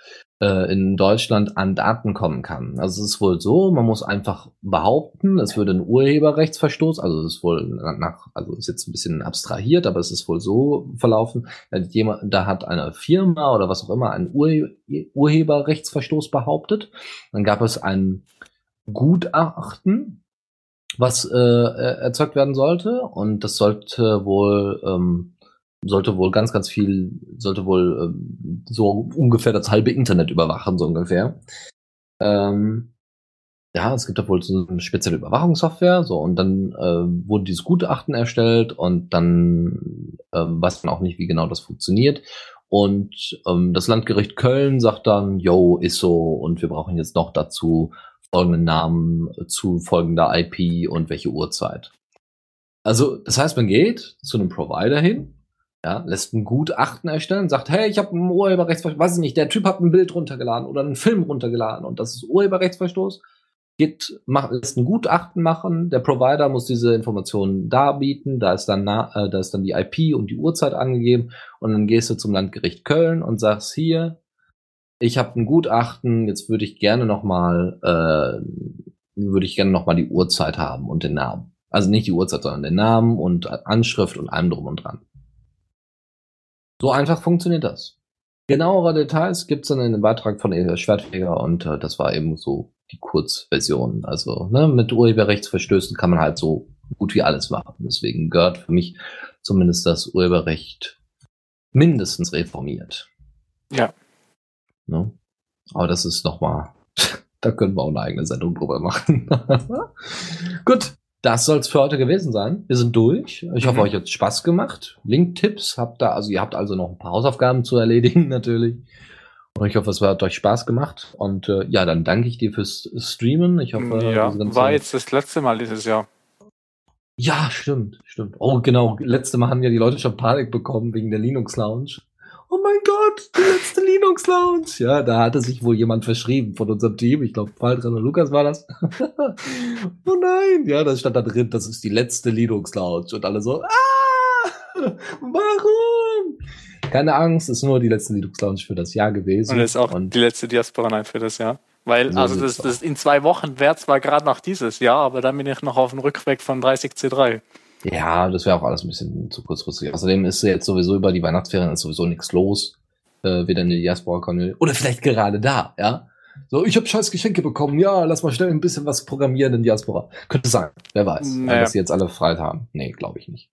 äh, in Deutschland an Daten kommen kann. Also es ist wohl so, man muss einfach behaupten, es würde ein Urheberrechtsverstoß, also es ist wohl nach, also ist jetzt ein bisschen abstrahiert, aber es ist wohl so verlaufen, jemand, da hat eine Firma oder was auch immer einen Ur Urheberrechtsverstoß behauptet. Dann gab es ein Gutachten, was äh, erzeugt werden sollte und das sollte wohl ähm, sollte wohl ganz, ganz viel, sollte wohl ähm, so ungefähr das halbe Internet überwachen, so ungefähr. Ähm, ja, es gibt da wohl so eine spezielle Überwachungssoftware, so, und dann äh, wurde dieses Gutachten erstellt und dann äh, weiß man auch nicht, wie genau das funktioniert. Und ähm, das Landgericht Köln sagt dann, yo, ist so, und wir brauchen jetzt noch dazu folgenden Namen zu folgender IP und welche Uhrzeit. Also, das heißt, man geht zu einem Provider hin ja, lässt ein Gutachten erstellen, sagt, hey, ich habe einen Urheberrechtsverstoß, weiß ich nicht, der Typ hat ein Bild runtergeladen oder einen Film runtergeladen und das ist Urheberrechtsverstoß, geht, macht, lässt ein Gutachten machen, der Provider muss diese Informationen darbieten, da ist dann, äh, da ist dann die IP und die Uhrzeit angegeben und dann gehst du zum Landgericht Köln und sagst, hier, ich habe ein Gutachten, jetzt würde ich gerne nochmal, äh, würde ich gerne nochmal die Uhrzeit haben und den Namen. Also nicht die Uhrzeit, sondern den Namen und Anschrift und allem drum und dran. So einfach funktioniert das. Genauere Details gibt's dann in dem Beitrag von Elias Schwertfeger und äh, das war eben so die Kurzversion. Also ne, mit Urheberrechtsverstößen kann man halt so gut wie alles machen. Deswegen gehört für mich zumindest das Urheberrecht mindestens reformiert. Ja. Ne? Aber das ist nochmal, da können wir auch eine eigene Sendung drüber machen. Gut, das soll es für heute gewesen sein. Wir sind durch. Ich hoffe, mhm. euch hat Spaß gemacht. Link-Tipps habt da, also ihr habt also noch ein paar Hausaufgaben zu erledigen, natürlich. Und ich hoffe, es hat euch Spaß gemacht. Und äh, ja, dann danke ich dir fürs Streamen. Ich hoffe, ja, war jetzt das letzte Mal dieses Jahr. Ja, stimmt, stimmt. Oh, genau. Letzte Mal haben ja die Leute schon Panik bekommen wegen der Linux Lounge oh mein Gott, die letzte Linux Lounge. Ja, da hatte sich wohl jemand verschrieben von unserem Team. Ich glaube, Waldran und Lukas war das. oh nein, ja, das stand da drin, das ist die letzte Linux Lounge. Und alle so, ah, warum? Keine Angst, ist nur die letzte Linux Lounge für das Jahr gewesen. Und ist auch und die letzte Diaspora Night für das Jahr. Weil, so also das, das in zwei Wochen wäre zwar gerade noch dieses Jahr, aber dann bin ich noch auf dem Rückweg von 30C3. Ja, das wäre auch alles ein bisschen zu kurzfristig. Außerdem ist jetzt sowieso über die Weihnachtsferien ist sowieso nichts los. Äh, weder in der Diaspora kommen. Oder vielleicht gerade da, ja. So, ich habe scheiß Geschenke bekommen. Ja, lass mal schnell ein bisschen was programmieren in Diaspora. Könnte sein. Wer weiß. Naja. Dass sie jetzt alle frei haben. Nee, glaube ich nicht.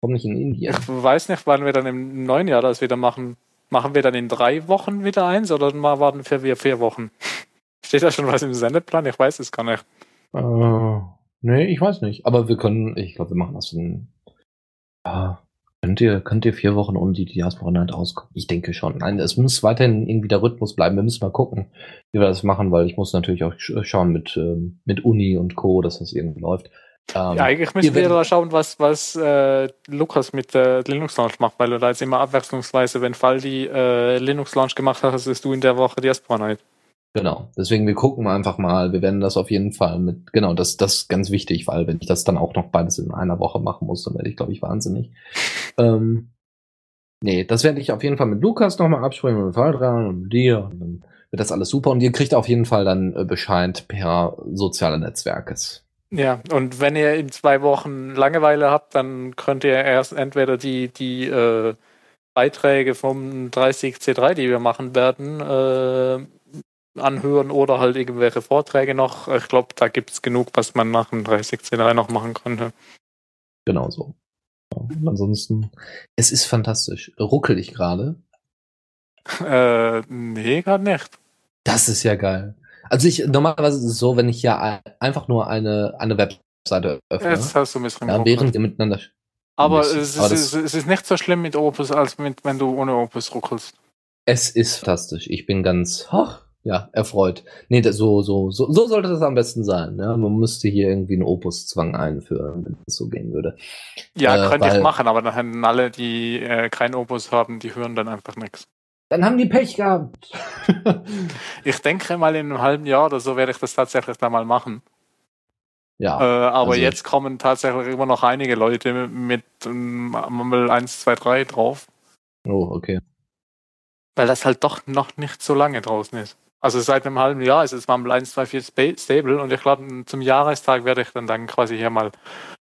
Warum nicht in Indien? Ich weiß nicht, wann wir dann im neuen Jahr das wieder machen. Machen wir dann in drei Wochen wieder eins oder mal warten wir vier Wochen? Steht da schon was im Sendeplan? Ich weiß es gar nicht. Uh. Nee, ich weiß nicht. Aber wir können, ich glaube, wir machen das in. Ja, könnt ihr, könnt ihr vier Wochen um die Diaspora Night auskommen? Ich denke schon. Nein, es muss weiterhin irgendwie der Rhythmus bleiben. Wir müssen mal gucken, wie wir das machen, weil ich muss natürlich auch schauen mit, ähm, mit Uni und Co., dass das irgendwie läuft. Ähm, ja, eigentlich müssen wir da schauen, was, was äh, Lukas mit der Linux Launch macht, weil du da jetzt immer abwechslungsweise, wenn Fall die äh, Linux Launch gemacht hat, hast du in der Woche Diaspora Night. Genau. Deswegen, wir gucken einfach mal. Wir werden das auf jeden Fall mit, genau, das, das ist ganz wichtig, weil wenn ich das dann auch noch beides in einer Woche machen muss, dann werde ich, glaube ich, wahnsinnig. Ähm, nee, das werde ich auf jeden Fall mit Lukas nochmal absprechen, mit Faldran und mit dir. Und dann wird das alles super. Und ihr kriegt auf jeden Fall dann äh, Bescheid per soziale Netzwerkes. Ja, und wenn ihr in zwei Wochen Langeweile habt, dann könnt ihr erst entweder die, die äh, Beiträge vom 30C3, die wir machen werden, äh, anhören oder halt irgendwelche Vorträge noch. Ich glaube, da gibt es genug, was man nach dem 30C3 noch machen könnte. Genau so. Und ansonsten, es ist fantastisch. Ruckelig gerade. Äh, nee, gar nicht. Das ist ja geil. Also ich, normalerweise ist es so, wenn ich ja ein- einfach nur eine, eine Webseite öffne, Jetzt hast du ein bisschen ja, während wir miteinander. Aber es ist, Aber es, ist, es ist nicht so schlimm mit Opus, als mit, wenn du ohne Opus ruckelst. Es ist fantastisch. Ich bin ganz, ach, ja, erfreut. Nee, das, so, so, so, so sollte das am besten sein. Ja? Man müsste hier irgendwie einen Opuszwang einführen, wenn es so gehen würde. Ja, Äh, könnte ich machen, aber dann hätten alle, die äh, kein Opus haben, die hören dann einfach nichts. Dann haben die Pech gehabt. Ich denke mal, in einem halben Jahr oder so werde ich das tatsächlich dann mal machen. ja. Äh, aber also- jetzt kommen tatsächlich immer noch einige Leute mit ähm, Mumble 1, 2, 3 drauf, Oh, okay. weil das halt doch noch nicht so lange draußen ist. Also seit einem halben Jahr ist es Mumble 1, 2, 4 spa- stable und ich glaube, zum Jahrestag werde ich dann, dann quasi hier mal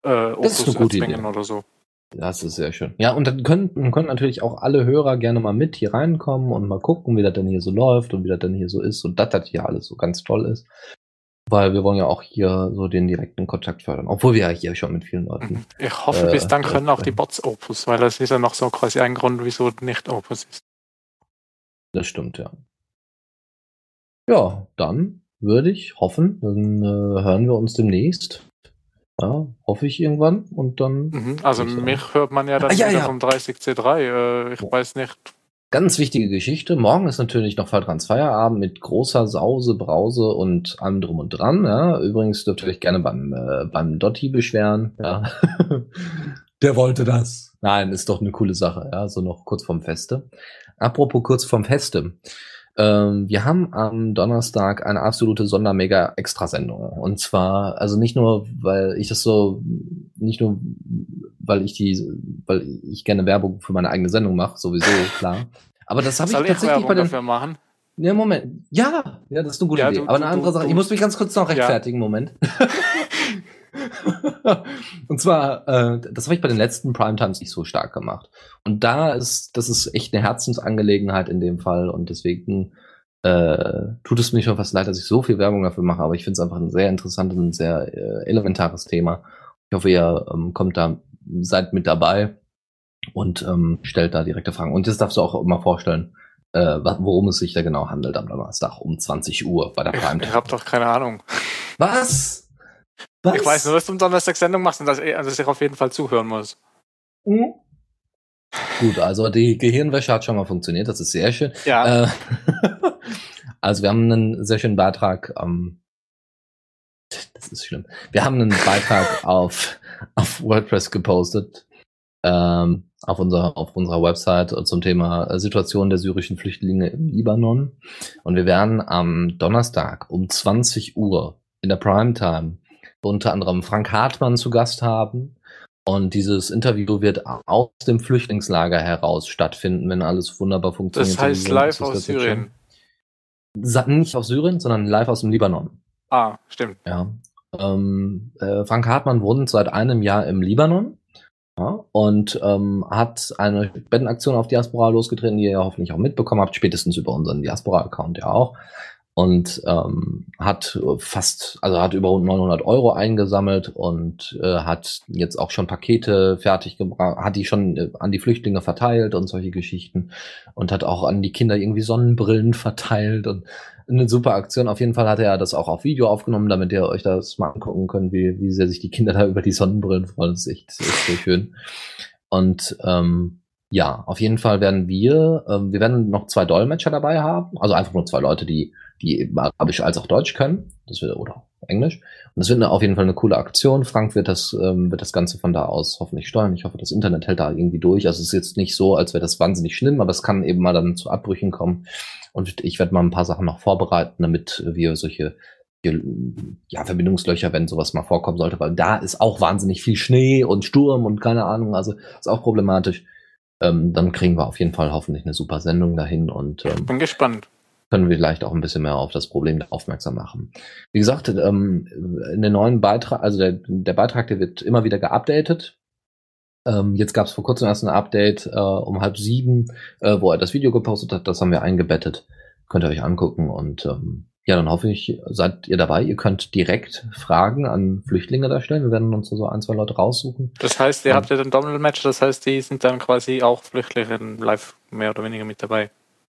äh, gute erzwingen oder so. Das ist sehr schön. Ja, und dann können, können natürlich auch alle Hörer gerne mal mit hier reinkommen und mal gucken, wie das denn hier so läuft und wie das denn hier so ist und dass das hier alles so ganz toll ist. Weil wir wollen ja auch hier so den direkten Kontakt fördern. Obwohl wir ja hier schon mit vielen Leuten. Mhm. Ich hoffe, Äh, bis dann können auch die. Bots Opus, weil das ist ja noch so quasi ein Grund, wieso nicht Opus ist. Das stimmt, ja. Ja, dann würde ich hoffen, dann äh, hören wir uns demnächst. Ja, hoffe ich irgendwann und dann Mhm. Also Ich, mich hört man ja dann Ah, ja, wieder ja. vom 30C3. Äh, ich Oh. weiß nicht. Ganz wichtige Geschichte. Morgen ist natürlich noch Faltrans Feierabend mit großer Sause, Brause und allem drum und dran. Ja. Übrigens dürft ihr euch gerne beim, äh, beim Dotti beschweren. Ja. Der wollte das. Nein, ist doch eine coole Sache. Ja, so noch kurz vorm Feste. Apropos kurz vorm Feste. Ähm, wir haben am Donnerstag eine absolute Sonder-Mega-Extrasendung. Und zwar, also nicht nur, weil ich das so, nicht nur, weil ich die, weil ich gerne Werbung für meine eigene Sendung mache, sowieso, klar. Aber das habe ich ich tatsächlich Werbung bei den. dafür machen? Ja, Moment. Ja, ja, das ist eine gute Ja, Idee. du- Aber eine andere du- Sache. Ich du- muss mich ganz kurz noch Ja. rechtfertigen, Moment. Und zwar, äh, das habe ich bei den letzten Primetimes nicht so stark gemacht. Und da ist, das ist echt eine Herzensangelegenheit in dem Fall. Und deswegen äh, tut es mir schon fast leid, dass ich so viel Werbung dafür mache. Aber ich finde es einfach ein sehr interessantes und sehr äh, elementares Thema. Ich hoffe, ihr ähm, kommt da, seid mit dabei und ähm, stellt da direkte Fragen. Und das darfst du auch mal vorstellen, äh, worum es sich da genau handelt am Donnerstag um 20 Uhr bei der Ich, Primetime. ich habe doch keine Ahnung. Was? Was? Ich weiß nur, dass du am Donnerstag Sendung machst und dass, ich- dass ich auf jeden Fall zuhören muss. Hm? Gut, also die Gehirnwäsche hat schon mal funktioniert, das ist sehr schön. Ja, Äh, also wir haben einen sehr schönen Beitrag, ähm, das ist schlimm. Wir haben einen Beitrag auf, auf WordPress gepostet, ähm, auf, unserer, auf unserer Website zum Thema Situation der syrischen Flüchtlinge im Libanon. Und wir werden am Donnerstag um 20 Uhr in der Primetime unter anderem Frank Hartmann zu Gast haben. Und dieses Interview wird aus dem Flüchtlingslager heraus stattfinden, wenn alles wunderbar funktioniert. das heißt live aus schon- Syrien. Nicht aus Syrien, sondern live aus dem Libanon. Ah, stimmt. Ja. Ähm, äh, Frank Hartmann wohnt seit einem Jahr im Libanon ja, und ähm, hat eine Spendenaktion auf Diaspora losgetreten, die ihr ja hoffentlich auch mitbekommen habt, spätestens über unseren Diaspora-Account ja auch. Und ähm, hat fast, also hat über 900 Euro eingesammelt und äh, hat jetzt auch schon Pakete fertig gebracht, hat die schon äh, an die Flüchtlinge verteilt und solche Geschichten und hat auch an die Kinder irgendwie Sonnenbrillen verteilt und eine super Aktion. Auf jeden Fall hat er das auch auf Video aufgenommen, damit ihr euch das mal angucken könnt, wie, wie sehr sich die Kinder da über die Sonnenbrillen freuen. Das ist echt, echt sehr schön. Und ähm, ja, auf jeden Fall werden wir, ähm, wir werden noch zwei Dolmetscher dabei haben, also einfach nur zwei Leute, die, die eben Arabisch als auch Deutsch können, das wird, oder Englisch. Und das wird eine, auf jeden Fall eine coole Aktion. Frank wird das, ähm, wird das Ganze von da aus hoffentlich steuern. Ich hoffe, das Internet hält da irgendwie durch. Also es ist jetzt nicht so, als wäre das wahnsinnig schlimm, aber es kann eben mal dann zu Abbrüchen kommen. Und ich werde mal ein paar Sachen noch vorbereiten, damit wir solche ja, Verbindungslöcher, wenn sowas mal vorkommen sollte, weil da ist auch wahnsinnig viel Schnee und Sturm und keine Ahnung, also ist auch problematisch. Ähm, dann kriegen wir auf jeden Fall hoffentlich eine super Sendung dahin und ähm, Bin gespannt. können wir vielleicht auch ein bisschen mehr auf das Problem aufmerksam machen. Wie gesagt, ähm, in den neuen Beitrag, also der, der Beitrag, der wird immer wieder geupdatet. Ähm, jetzt gab es vor kurzem erst ein Update äh, um halb sieben, äh, wo er das Video gepostet hat. Das haben wir eingebettet. Könnt ihr euch angucken und ähm, ja, dann hoffe ich, seid ihr dabei. Ihr könnt direkt Fragen an Flüchtlinge da stellen. Wir werden uns so ein, zwei Leute raussuchen. Das heißt, ihr Ja. habt ja den Doppelmatch, das heißt, die sind dann quasi auch Flüchtlinge live mehr oder weniger mit dabei.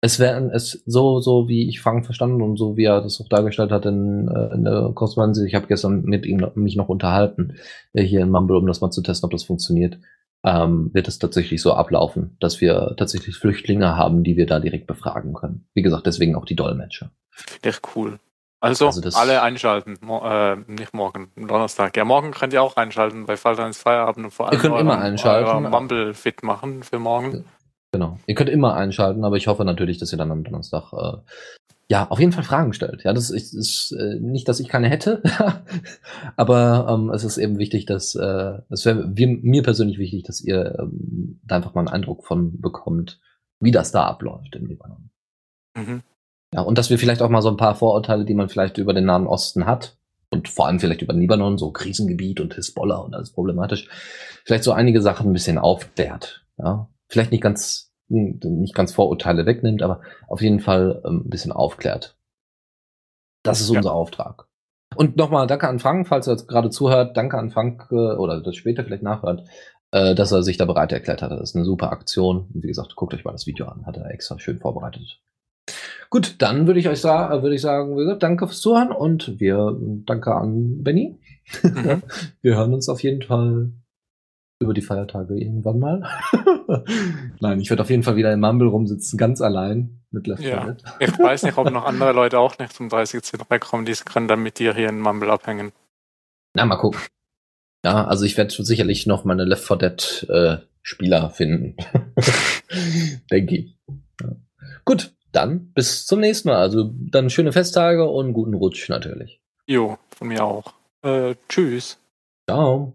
Es wäre es so, so wie ich Frank verstanden und so wie er das auch dargestellt hat in, äh, in der Korrespondenz. Ich habe gestern mit ihm mich noch unterhalten, äh, hier in Mumble, um das mal zu testen, ob das funktioniert. Ähm, wird es tatsächlich so ablaufen, dass wir tatsächlich Flüchtlinge haben, die wir da direkt befragen können. Wie gesagt, deswegen auch die Dolmetscher. Finde ich cool. Also, Also alle einschalten. Mo äh, nicht morgen, Donnerstag. Ja, morgen könnt ihr auch einschalten bei Falter ins Feierabend und vor allem Ihr könnt immer einschalten. euer Mumble fit machen für morgen. Genau. Ihr könnt immer einschalten, aber ich hoffe natürlich, dass ihr dann am Donnerstag äh, ja auf jeden Fall Fragen stellt. Ja, das ist, ist äh, nicht, dass ich keine hätte, aber ähm, es ist eben wichtig, dass äh, es wäre mir persönlich wichtig, dass ihr ähm, da einfach mal einen Eindruck von bekommt, wie das da abläuft im Libanon. Mhm. Ja, und dass wir vielleicht auch mal so ein paar Vorurteile, die man vielleicht über den Nahen Osten hat, und vor allem vielleicht über den Libanon, so Krisengebiet und Hisbollah und alles problematisch, vielleicht so einige Sachen ein bisschen aufklärt. Ja, vielleicht nicht ganz, nicht ganz Vorurteile wegnimmt, aber auf jeden Fall ähm, ein bisschen aufklärt. Das ist Ja. unser Auftrag. Und nochmal danke an Frank, falls er jetzt gerade zuhört, danke an Frank, äh, oder das später vielleicht nachhört, äh, dass er sich da bereit erklärt hat. Das ist eine super Aktion. Und wie gesagt, guckt euch mal das Video an, hat er extra schön vorbereitet. Gut, dann würde ich euch sagen, würde ich sagen, gesagt, danke fürs Zuhören und wir danke an Benny. Mhm. wir hören uns auf jeden Fall über die Feiertage irgendwann mal. Nein, ich werde auf jeden Fall wieder im Mumble rumsitzen, ganz allein mit Left Ja. 4 Dead. Ich weiß nicht, ob noch andere Leute auch nicht zum 30. wegkommen, die können dann mit dir hier in Mumble abhängen. Na, mal gucken. Ja, also ich werde sicherlich noch meine Left 4 Dead äh, Spieler finden. Denke ich. Ja. Gut, dann bis zum nächsten Mal. Also dann schöne Festtage und guten Rutsch natürlich. Jo, von mir auch. Äh, tschüss. Ciao.